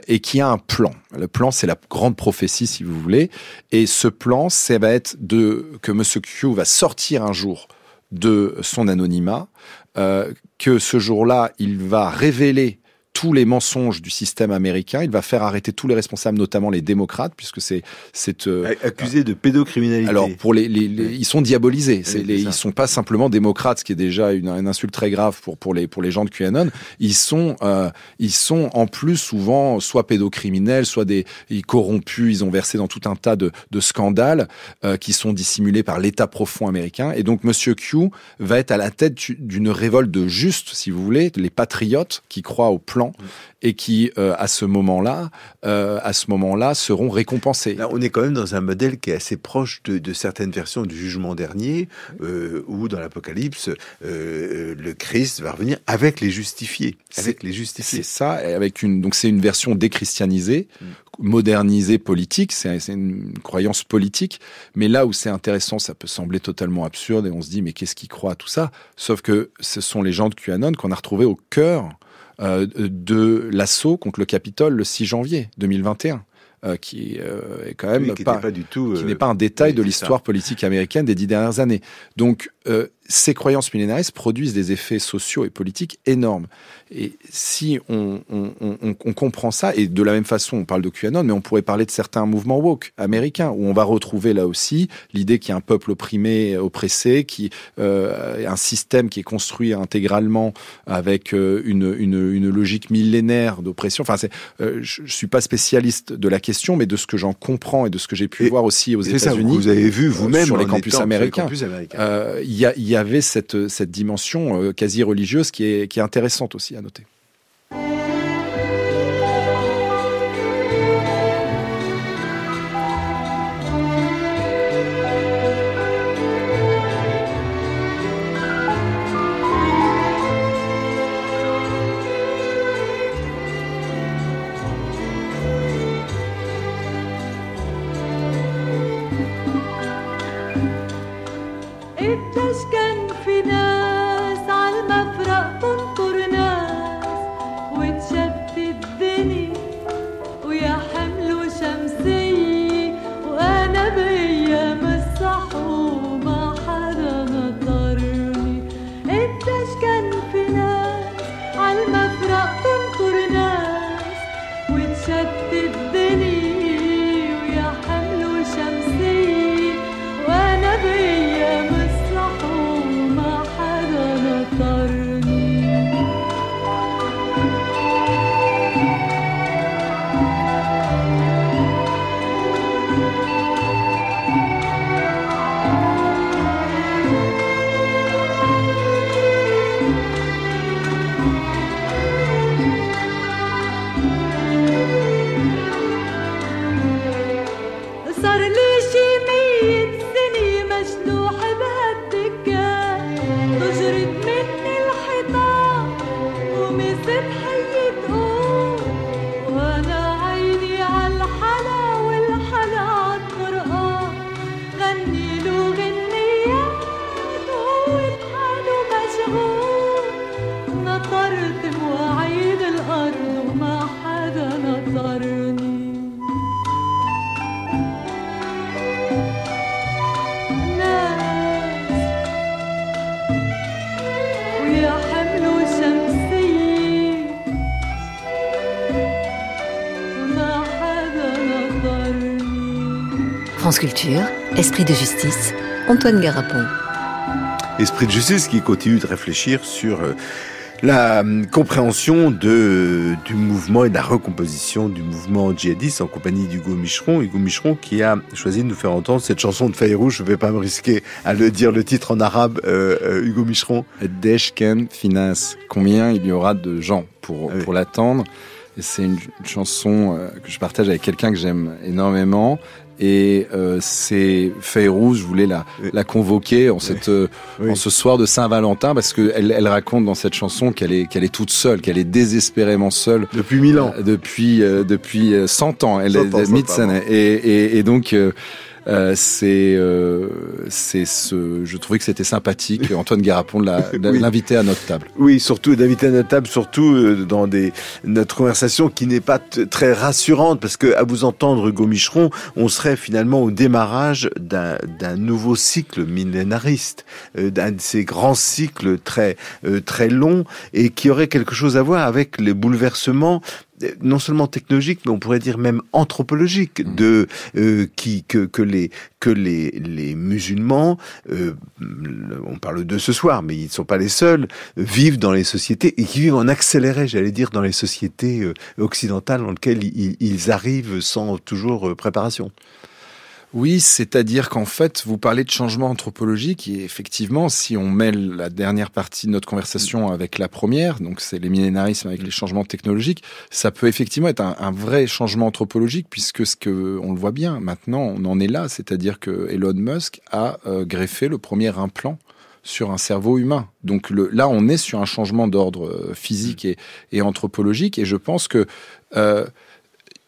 et qui a un plan. Le plan, c'est la grande prophétie, si vous voulez, et ce plan, ça va être de que Monsieur Q va sortir un jour de son anonymat, que ce jour-là, il va révéler tous les mensonges du système américain. Il va faire arrêter tous les responsables, notamment les démocrates, puisque c'est c'est euh, accusé de pédocriminalité. Alors pour les, les, ils sont diabolisés. C'est les, ils sont pas simplement démocrates, ce qui est déjà une, une, insulte très grave pour pour les pour les gens de QAnon. Ils sont euh, ils sont en plus souvent soit pédocriminels, soit des ils corrompus. Ils ont versé dans tout un tas de, de scandales euh, qui sont dissimulés par l'État profond américain. Et donc Monsieur Q va être à la tête d'une révolte de juste, si vous voulez, les patriotes qui croient au plan et qui, euh, à ce moment-là, euh, à ce moment-là, seront récompensés. Là, on est quand même dans un modèle qui est assez proche de, certaines versions du Jugement dernier, euh, où dans l'Apocalypse, le Christ va revenir avec les justifiés, avec les justifiés. C'est ça, avec une donc c'est une version déchristianisée, mm. modernisée politique, c'est une croyance politique. Mais là où c'est intéressant, ça peut sembler totalement absurde et on se dit mais qu'est-ce qui croit à tout ça? Sauf que ce sont les gens de QAnon qu'on a retrouvés au cœur euh, de l'assaut contre le Capitole le 6 janvier 2021. Euh, qui euh, est quand même pas, pas, du tout, qui n'est pas un détail de l'histoire politique américaine des dix dernières années. Donc, ces croyances millénaristes produisent des effets sociaux et politiques énormes. Et si on, on, on, on, comprend ça, et de la même façon, on parle de QAnon, mais on pourrait parler de certains mouvements woke américains, où on va retrouver là aussi l'idée qu'il y a un peuple opprimé, oppressé, qui euh, un système qui est construit intégralement avec euh, une, une, une logique millénaire d'oppression. Enfin, euh, je, je suis pas spécialiste de la question, mais de ce que j'en comprends et de ce que j'ai pu voir aussi aux États-Unis. Vous avez vu vous-même sur les campus américains. Il y, a, y avait cette, cette dimension quasi religieuse qui est intéressante aussi à noter. Culture, Esprit de justice, Antoine Garapon. Esprit de justice qui continue de réfléchir sur euh, la hum, compréhension de, du mouvement et de la recomposition du mouvement djihadiste en compagnie d'Hugo Micheron. Hugo Micheron qui a choisi de nous faire entendre cette chanson de Fayrouz. Je ne vais pas me risquer à le dire le titre en arabe, euh, euh, Hugo Micheron. Deshken Finance. Combien il y aura de gens pour, pour l'attendre? C'est une, chanson que je partage avec quelqu'un que j'aime énormément. Et euh, c'est Fayrouz, je voulais la, la convoquer en, cette, euh, en ce soir de Saint-Valentin parce qu'elle elle raconte dans cette chanson qu'elle est, qu'elle est toute seule, qu'elle est désespérément seule. Depuis mille ans. depuis, depuis 100 ans. Elle est, et, et, et, donc euh, c'est euh, c'est ce. Je trouvais que c'était sympathique. Antoine Garapon l'inviter à notre table. Oui, surtout d'inviter à notre table, surtout euh, dans des notre conversation qui n'est pas très rassurante parce que à vous entendre Hugo Micheron, on serait finalement au démarrage d'un d'un nouveau cycle millénariste, d'un de ces grands cycles très très longs et qui aurait quelque chose à voir avec les bouleversements non seulement technologique, mais on pourrait dire même anthropologique, mmh. de euh, qui que, que les que les les musulmans, euh, on parle de ce soir, mais ils ne sont pas les seuls, vivent dans les sociétés et qui vivent en accéléré, j'allais dire, dans les sociétés euh, occidentales dans lesquelles ils, ils arrivent sans toujours préparation. Oui, c'est-à-dire qu'en fait, vous parlez de changement anthropologique et effectivement, si on mêle la dernière partie de notre conversation avec la première, donc c'est les millénarismes avec les changements technologiques, ça peut effectivement être un, vrai changement anthropologique puisque ce que on le voit bien maintenant, on en est là, c'est-à-dire que Elon Musk a euh, greffé le premier implant sur un cerveau humain. Donc le, là, on est sur un changement d'ordre euh, physique et, et, anthropologique et je pense que euh,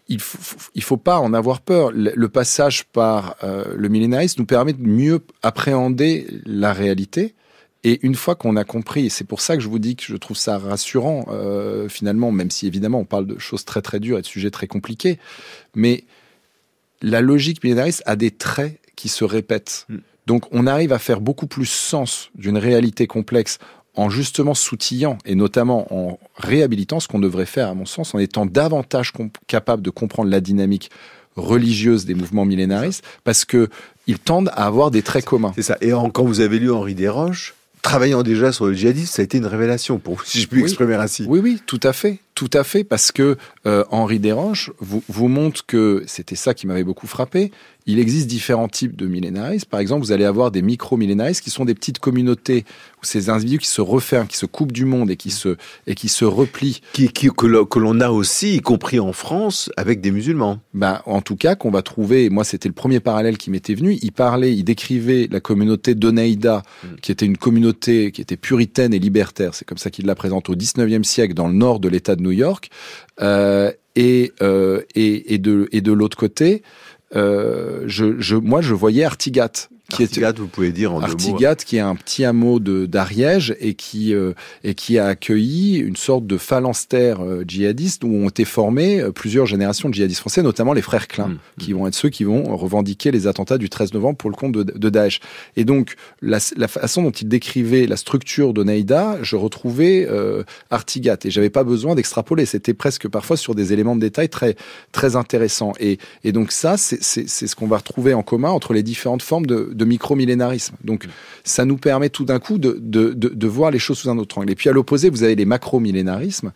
il faut, il faut pas en avoir peur. Le, passage par euh, le millénarisme nous permet de mieux appréhender la réalité. Et une fois qu'on a compris, et c'est pour ça que je vous dis que je trouve ça rassurant, euh, finalement, même si évidemment on parle de choses très très dures et de sujets très compliqués, mais la logique millénariste a des traits qui se répètent. Mm. Donc on arrive à faire beaucoup plus sens d'une réalité complexe en justement s'outillant et notamment en réhabilitant ce qu'on devrait faire, à mon sens, en étant davantage capable de comprendre la dynamique religieuse des mouvements millénaristes, parce que ils tendent à avoir des traits communs. C'est ça. Et quand vous avez lu Henri Desroches, travaillant déjà sur le djihadisme, ça a été une révélation, pour si je puis exprimer ainsi. Oui, oui, tout à fait. Tout à fait, parce que euh, Henri Desroches vous, vous montre que c'était ça qui m'avait beaucoup frappé. Il existe différents types de millénaristes. Par exemple, vous allez avoir des micro-millénaristes qui sont des petites communautés où ces individus qui se referment, qui se coupent du monde et qui se et qui se replient. Qui, qui que l'on a aussi, y compris en France, avec des musulmans. Ben, en tout cas, qu'on va trouver. Moi, c'était le premier parallèle qui m'était venu. Il parlait, il décrivait la communauté d'Oneida, mm. qui était une communauté qui était puritaine et libertaire. C'est comme ça qu'il la présente au 19e siècle dans le nord de l'État de New York. Euh, et, euh, et, et, de, et de l'autre côté, euh, je, je, moi, je voyais Artigat, qui Artigat, vous pouvez dire en Artigat, qui est un petit hameau de d'Ariège et qui euh, et qui a accueilli une sorte de phalanstère euh, djihadiste où ont été formés euh, plusieurs générations de djihadistes français, notamment les frères Klein, mmh, qui mmh. vont être ceux qui vont revendiquer les attentats du 13 novembre pour le compte de, de Daesh. Et donc la, la, façon dont il décrivait la structure de Naïda, je retrouvais euh, Artigat et j'avais pas besoin d'extrapoler. C'était presque parfois sur des éléments de détail très très intéressants. Et, et donc ça, c'est ce qu'on va retrouver en commun entre les différentes formes de de micro-millénarisme. Donc, ça nous permet tout d'un coup de, de, de, voir les choses sous un autre angle. Et puis, à l'opposé, vous avez les macro-millénarismes,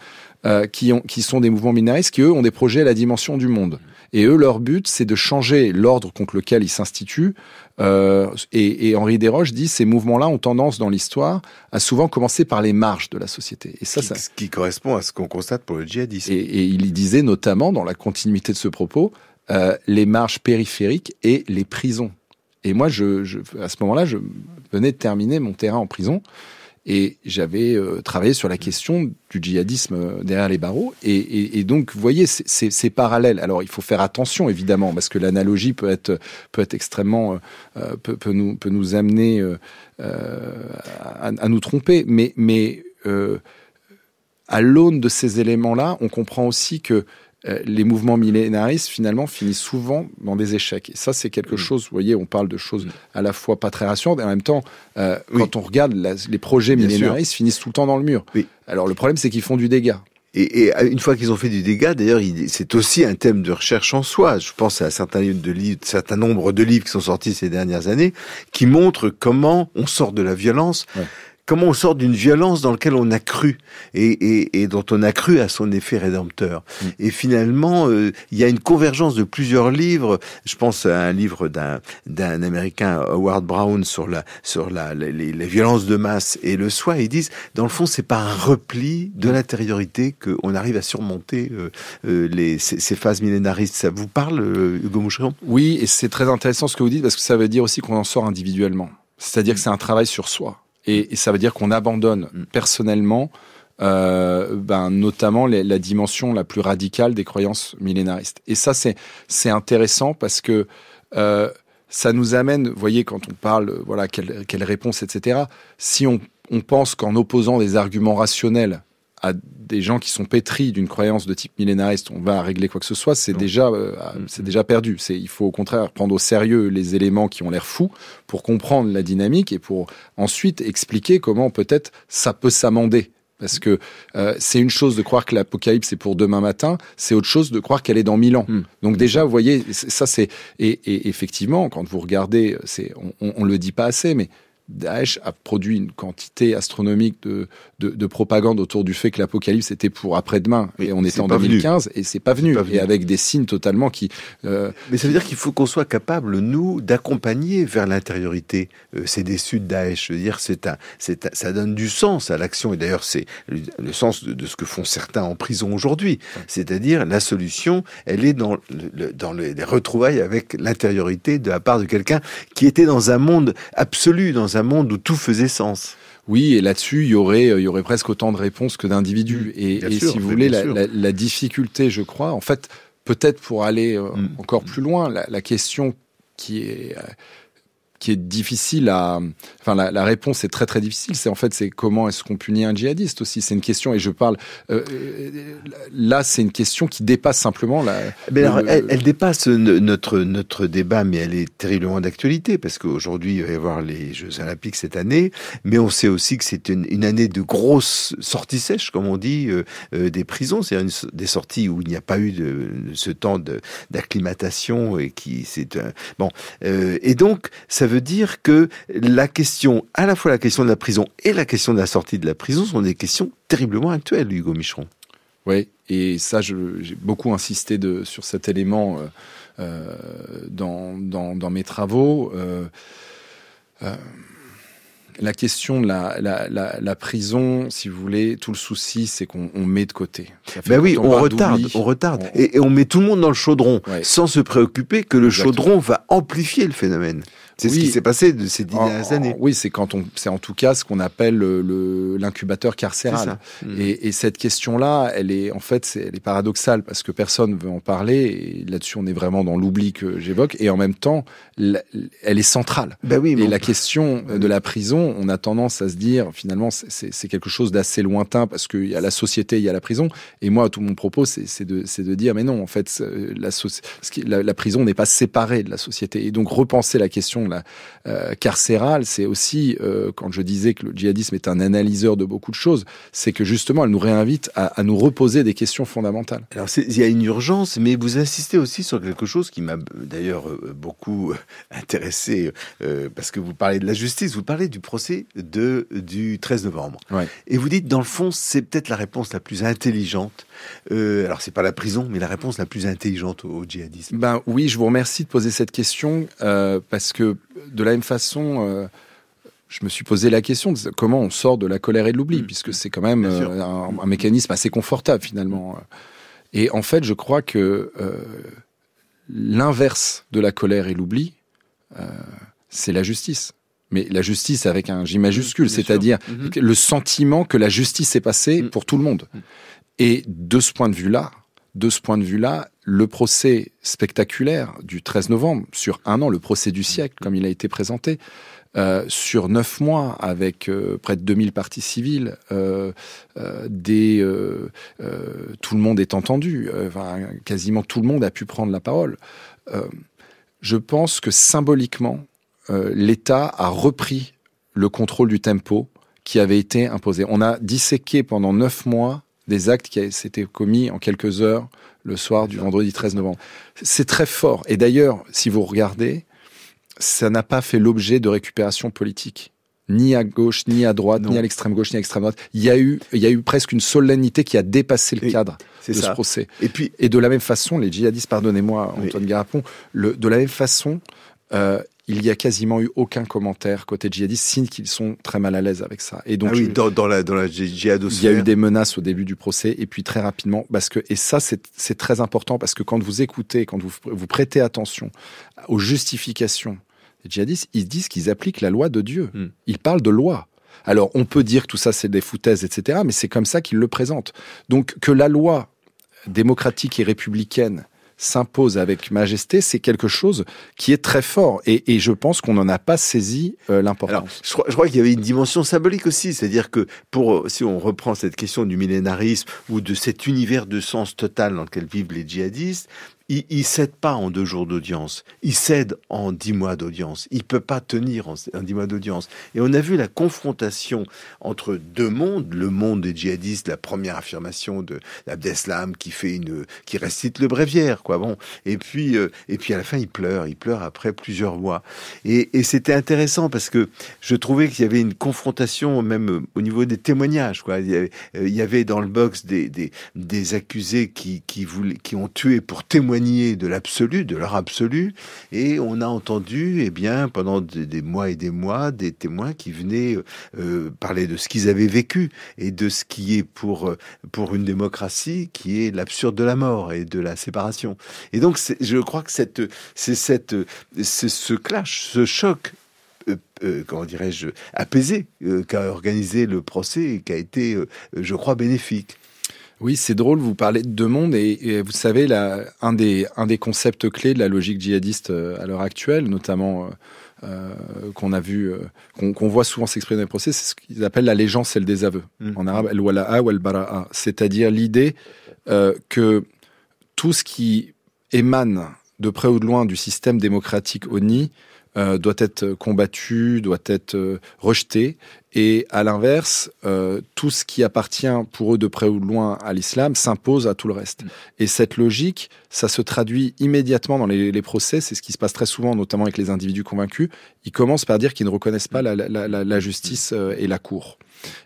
euh, qui, ont, qui sont des mouvements millénaristes qui, eux, ont des projets à la dimension du monde. Et eux, leur but, c'est de changer l'ordre contre lequel ils s'instituent. Euh, et, et, Henri Desroches dit ces mouvements-là ont tendance dans l'histoire à souvent commencer par les marges de la société. Et ça, qui, ça... Ce qui correspond à ce qu'on constate pour le djihadisme. Et, et, il y disait notamment, dans la continuité de ce propos, euh, les marges périphériques et les prisons. Et moi, je, je à ce moment-là, je venais de terminer mon terrain en prison et j'avais euh, travaillé sur la question du djihadisme euh, derrière les barreaux. Et, donc, vous voyez, c'est parallèle. Alors, il faut faire attention, évidemment, parce que l'analogie peut être, peut être extrêmement, peut, nous, peut nous amener à, à, nous tromper. Mais, mais à l'aune de ces éléments-là, on comprend aussi que euh, les mouvements millénaristes finalement finissent souvent dans des échecs. Et ça, c'est quelque mm. chose, vous voyez, on parle de choses à la fois pas très rassurantes, et en même temps, euh, quand on regarde les projets millénaristes, finissent tout le temps dans le mur. Oui. Alors le problème, c'est qu'ils font du dégât. Et, et, une fois qu'ils ont fait du dégât, d'ailleurs, c'est aussi un thème de recherche en soi. Je pense à un certain, de livres, de livres qui sont sortis ces dernières années, qui montrent comment on sort de la violence. Ouais comment on sort d'une violence dans laquelle on a cru et, et, dont on a cru à son effet rédempteur. Mm. Et finalement, euh, il y a une convergence de plusieurs livres. Je pense à un livre d'un d'un américain Howard Brown sur la sur la les, les, violences de masse et le soi. Ils disent, dans le fond, c'est par un repli de mm. l'intériorité qu'on arrive à surmonter euh, euh, les ces, ces, phases millénaristes. Ça vous parle, Hugo Moucheron? Oui, et c'est très intéressant ce que vous dites parce que ça veut dire aussi qu'on en sort individuellement. C'est-à-dire que c'est un travail sur soi. Et, ça veut dire qu'on abandonne mm. personnellement, euh, ben, notamment la dimension la plus radicale des croyances millénaristes. Et ça, c'est c'est intéressant parce que euh, ça nous amène, vous voyez, quand on parle, voilà, quelle, quelle réponse, etc. Si on, on pense qu'en opposant des arguments rationnels à des gens qui sont pétris d'une croyance de type millénariste, on va régler quoi que ce soit, c'est déjà, euh, mm. c'est déjà perdu. C'est, il faut au contraire prendre au sérieux les éléments qui ont l'air fous pour comprendre la dynamique et pour ensuite expliquer comment peut-être ça peut s'amender. Parce que euh, c'est une chose de croire que l'apocalypse est pour demain matin, c'est autre chose de croire qu'elle est dans mille ans. Mm. Donc déjà, vous voyez, ça c'est et, et, effectivement, quand vous regardez, c'est on, on le dit pas assez, mais Daesh a produit une quantité astronomique de, de, propagande autour du fait que l'apocalypse était pour après-demain et on était en 2015 et c'est pas, venu et avec des signes totalement qui. Euh, Mais ça veut dire qu'il faut qu'on soit capable nous d'accompagner vers l'intériorité euh, ces déçus de Daesh. Dire, c'est un, c'est ça donne du sens à l'action et d'ailleurs c'est le, sens de, ce que font certains en prison aujourd'hui. C'est-à-dire la solution, elle est dans le, dans les retrouvailles avec l'intériorité de la part de quelqu'un qui était dans un monde absolu, dans un monde où tout faisait sens. Oui, et là-dessus, il y aurait, il y aurait presque autant de réponses que d'individus. Mm. Et, si vous voulez, la, difficulté, je crois, en fait, peut-être pour aller euh, mm. encore plus loin, la, question qui est euh, qui est difficile à. Enfin, la, la, réponse est très très difficile. C'est en fait, c'est comment est-ce qu'on punit un djihadiste aussi. C'est une question, et je parle. Euh, là, c'est une question qui dépasse simplement la. Mais alors, elle, elle, dépasse notre notre débat, mais elle est terriblement d'actualité parce qu'aujourd'hui, il va y avoir les Jeux Olympiques cette année, mais on sait aussi que c'est une, une, année de grosses sorties sèches, comme on dit, euh, euh des prisons. C'est des sorties où il n'y a pas eu de, ce temps d'acclimatation et qui c'est bon. Euh, et donc, ça veut veut dire que la question, à la fois la question de la prison et la question de la sortie de la prison sont des questions terriblement actuelles, Hugo Micheron. Oui, et ça, j'ai beaucoup insisté de, sur cet élément euh, euh, dans, dans, mes travaux. Euh, la question de la, la, la, prison, si vous voulez, tout le souci, c'est qu'on met de côté. Ben oui, on, retarde, on retarde, Et, on met tout le monde dans le chaudron, sans se préoccuper que le chaudron va amplifier le phénomène. C'est ce qui s'est passé de ces dix dernières années. Oui, c'est quand on, c'est en tout cas ce qu'on appelle le, l'incubateur carcéral. Et, et, cette question-là, elle est en fait, elle est paradoxale parce que personne veut en parler. Et là-dessus, on est vraiment dans l'oubli que j'évoque. Et en même temps, elle est centrale. Ben oui, et la question de la prison, on a tendance à se dire finalement, c'est, quelque chose d'assez lointain parce qu'il y a la société, il y a la prison. Et moi, tout mon propos, c'est, de, dire, mais non, en fait, la, la, la prison n'est pas séparée de la société. Et donc repenser la question euh, carcérale, c'est aussi, euh, quand je disais que le djihadisme est un analyseur de beaucoup de choses, c'est que justement, elle nous réinvite à, nous reposer des questions fondamentales. Alors, il y a une urgence, mais vous insistez aussi sur quelque chose qui m'a d'ailleurs euh, beaucoup intéressé, parce que vous parlez de la justice, vous parlez du procès de, du 13 novembre. Et vous dites, dans le fond, c'est peut-être la réponse la plus intelligente. Alors, c'est pas la prison, mais la réponse la plus intelligente au, djihadisme. Ben oui, je vous remercie de poser cette question, parce que de la même façon, euh, je me suis posé la question de comment on sort de la colère et de l'oubli, mm. puisque c'est quand même euh, un, mécanisme assez confortable finalement. Et en fait, je crois que euh, l'inverse de la colère et l'oubli, c'est la justice. Mais la justice avec un J majuscule, c'est-à-dire mm-hmm. le sentiment que la justice est passée mm. pour tout le monde. Mm. Et de ce point de vue-là, de ce point de vue-là, le procès spectaculaire du 13 novembre, sur un an, le procès du siècle, comme il a été présenté, euh, sur neuf mois, avec euh, près de 2000 parties civiles, euh, tout le monde est entendu, quasiment tout le monde a pu prendre la parole. je pense que symboliquement, l'État a repris le contrôle du tempo qui avait été imposé. On a disséqué pendant neuf mois des actes qui s'étaient commis en quelques heures le soir du vendredi 13 novembre. C'est très fort. Et d'ailleurs, si vous regardez, ça n'a pas fait l'objet de récupération politique. ni à gauche, ni à droite, ni à l'extrême gauche, ni à l'extrême droite. Il y a eu, il y a eu presque une solennité qui a dépassé le cadre de ce procès. Et puis, et de la même façon, les djihadistes, pardonnez-moi, Antoine Garapon, le, de la même façon, euh, il n'y a quasiment eu aucun commentaire côté djihadiste, signe qu'ils sont très mal à l'aise avec ça. Et donc, ah oui, dans, dans, la, dans la djihadosphère. Il y a eu des menaces au début du procès, et puis très rapidement, parce que, et ça, c'est très important, parce que quand vous écoutez, quand vous, vous prêtez attention aux justifications des djihadistes, ils disent qu'ils appliquent la loi de Dieu. Hmm. Ils parlent de loi. Alors, on peut dire que tout ça, c'est des foutaises, etc., mais c'est comme ça qu'ils le présentent. Donc, que la loi démocratique et républicaine s'impose avec majesté, c'est quelque chose qui est très fort. Et, je pense qu'on n'en a pas saisi euh, l'importance. Je crois, je crois qu'il y avait une dimension symbolique aussi, c'est-à-dire que pour si on reprend cette question du millénarisme ou de cet univers de sens total dans lequel vivent les djihadistes, il, il cède pas en deux jours d'audience. Il cède en dix mois d'audience. Il peut pas tenir en, dix mois d'audience. Et on a vu la confrontation entre deux mondes, le monde des djihadistes, la première affirmation de l'Abdeslam qui fait une, qui récite le bréviaire, quoi. Bon. Et puis, euh, et puis à la fin, il pleure. Il pleure après plusieurs mois. Et, c'était intéressant parce que je trouvais qu'il y avait une confrontation même au niveau des témoignages, quoi. Il y avait, euh, dans le box des, des, accusés qui, qui ont tué pour témoigner de l'absolu, de leur absolu, et on a entendu, eh bien, pendant des, mois et des mois, des témoins qui venaient euh, parler de ce qu'ils avaient vécu et de ce qui est pour euh, pour une démocratie, qui est l'absurde de la mort et de la séparation. Et donc, je crois que c'est cette ce clash, ce choc euh, comment dirais-je, apaisé qu'a organisé le procès et qui a été, je crois, bénéfique. Oui, c'est drôle, vous parlez de deux mondes et, vous savez, un, des, un des concepts clés de la logique djihadiste euh, à l'heure actuelle, notamment euh, euh, qu'on a vu, qu'on voit souvent s'exprimer dans les procès, c'est ce qu'ils appellent l'allégeance et le désaveu. Mm. En arabe, al-wala'a ou al-bara'a. C'est-à-dire l'idée que tout ce qui émane de près ou de loin du système démocratique ONI euh, doit être combattu, doit être euh, rejeté. Et à l'inverse, euh, tout ce qui appartient pour eux de près ou de loin à l'islam s'impose à tout le reste. Et cette logique, ça se traduit immédiatement dans les, les procès. C'est ce qui se passe très souvent, notamment avec les individus convaincus. Ils commencent par dire qu'ils ne reconnaissent pas la, la, la, la justice et la cour.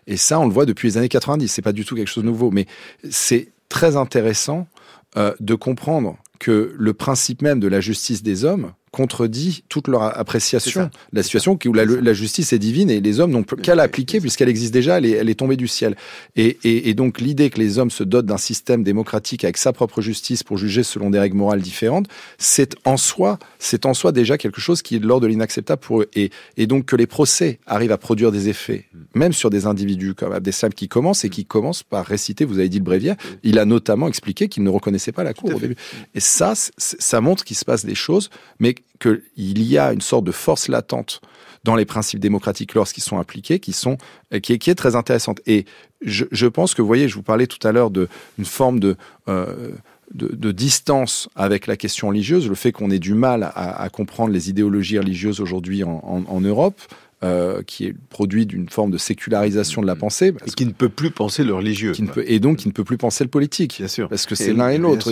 Et ça, on le voit depuis les années 90. C'est pas du tout quelque chose de nouveau, mais c'est très intéressant de comprendre que le principe même de la justice des hommes contredit toute leur appréciation de la situation où la, justice est divine et les hommes n'ont qu'à l'appliquer puisqu'elle existe déjà, elle est, elle est, tombée du ciel. Et, et, et donc l'idée que les hommes se dotent d'un système démocratique avec sa propre justice pour juger selon des règles morales différentes, c'est en soi, c'est en soi déjà quelque chose qui est de l'ordre de l'inacceptable pour eux. Et, et, donc que les procès arrivent à produire des effets, même sur des individus comme Abdeslam qui commencent et qui commencent par réciter, vous avez dit le bréviaire, il a notamment expliqué qu'il ne reconnaissait pas la cour au début. Et ça, ça montre qu'il se passe des choses, mais qu'il y a une sorte de force latente dans les principes démocratiques lorsqu'ils sont appliqués, qui sont est, qui est très intéressante. Et je, pense que, vous voyez, je vous parlais tout à l'heure d'une forme de, euh, de, de, distance avec la question religieuse, le fait qu'on ait du mal à, comprendre les idéologies religieuses aujourd'hui en, Europe. Euh, qui est produit d'une forme de sécularisation de la pensée. Et qui ne peut plus penser le religieux. Qui ne peut, et donc qui ne peut plus penser le politique. Bien sûr. Parce que c'est l'un et l'autre.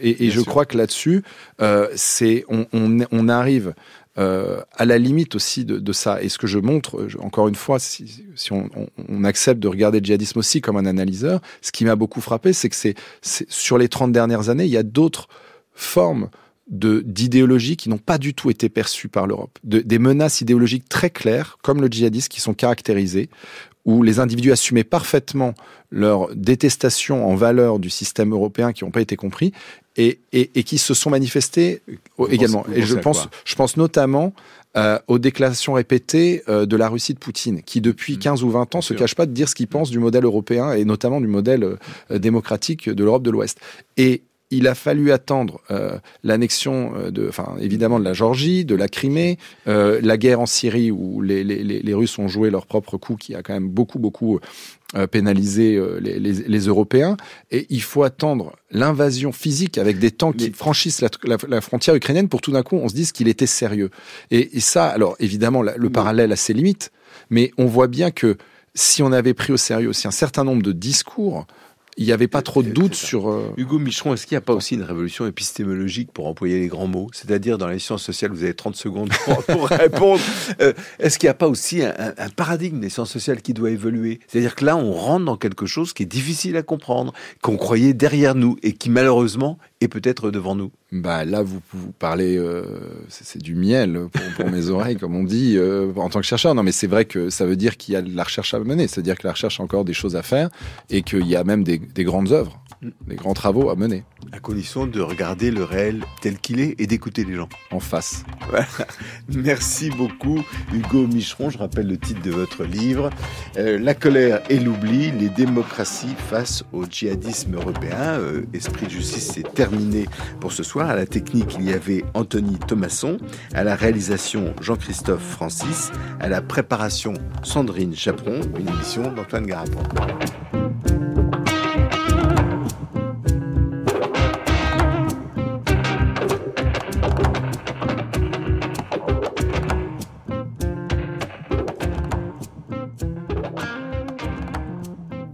Et, et je crois que là-dessus, euh, c'est on, on, on, arrive euh, à la limite aussi de, de, ça. Et ce que je montre, encore une fois, si, si on, on, accepte de regarder le djihadisme aussi comme un analyseur, ce qui m'a beaucoup frappé, c'est que c'est sur les 30 dernières années, il y a d'autres formes d'idéologies qui n'ont pas du tout été perçues par l'Europe, de, des menaces idéologiques très claires, comme le djihadisme, qui sont caractérisées, où les individus assumaient parfaitement leur détestation en valeur du système européen qui n'ont pas été compris et, et, et, qui se sont manifestés également. et je pense, je pense notamment euh, aux déclarations répétées euh, de la Russie de Poutine, qui depuis 15 mmh. ou 20 ans se cache pas de dire ce qu'il pense du modèle européen et notamment du modèle euh, démocratique de l'Europe de l'Ouest. Et il a fallu attendre euh, l'annexion euh, de, enfin évidemment de la Géorgie, de la Crimée, euh, la guerre en Syrie où les, les, les, Russes ont joué leur propre coup, qui a quand même beaucoup beaucoup euh, pénalisé les, Européens. Et il faut attendre l'invasion physique avec des tanks qui franchissent la, la, la, frontière ukrainienne pour tout d'un coup on se dise qu'il était sérieux. Et, et, ça, alors évidemment le parallèle a ses limites, mais on voit bien que si on avait pris au sérieux aussi un certain nombre de discours il n'y avait pas trop de doutes sur. Euh, Hugo Micheron, est-ce qu'il n'y a pas aussi une révolution épistémologique pour employer les grands mots? C'est-à-dire, dans les sciences sociales, vous avez 30 secondes pour, répondre. Euh, est-ce qu'il n'y a pas aussi un, un, paradigme des sciences sociales qui doit évoluer? C'est-à-dire que là, on rentre dans quelque chose qui est difficile à comprendre, qu'on croyait derrière nous et qui, malheureusement, est peut-être devant nous. Bah là, vous, vous parlez, euh, c'est du miel pour, mes oreilles, comme on dit, en tant que chercheur. Non, mais c'est vrai que ça veut dire qu'il y a de la recherche à mener. C'est-à-dire que la recherche a encore des choses à faire et qu'il y a même des des grandes œuvres. Des grands travaux à mener. À condition de regarder le réel tel qu'il est et d'écouter les gens. En face. Merci beaucoup Hugo Micheron. Je rappelle le titre de votre livre. Euh, la colère et l'oubli, les démocraties face au djihadisme européen. Euh, Esprit de justice, c'est terminé pour ce soir. À la technique, il y avait Anthony Thomasson. À la réalisation, Jean-Christophe Francis. À la préparation, Sandrine Chaperon. Une émission d'Antoine Garapon.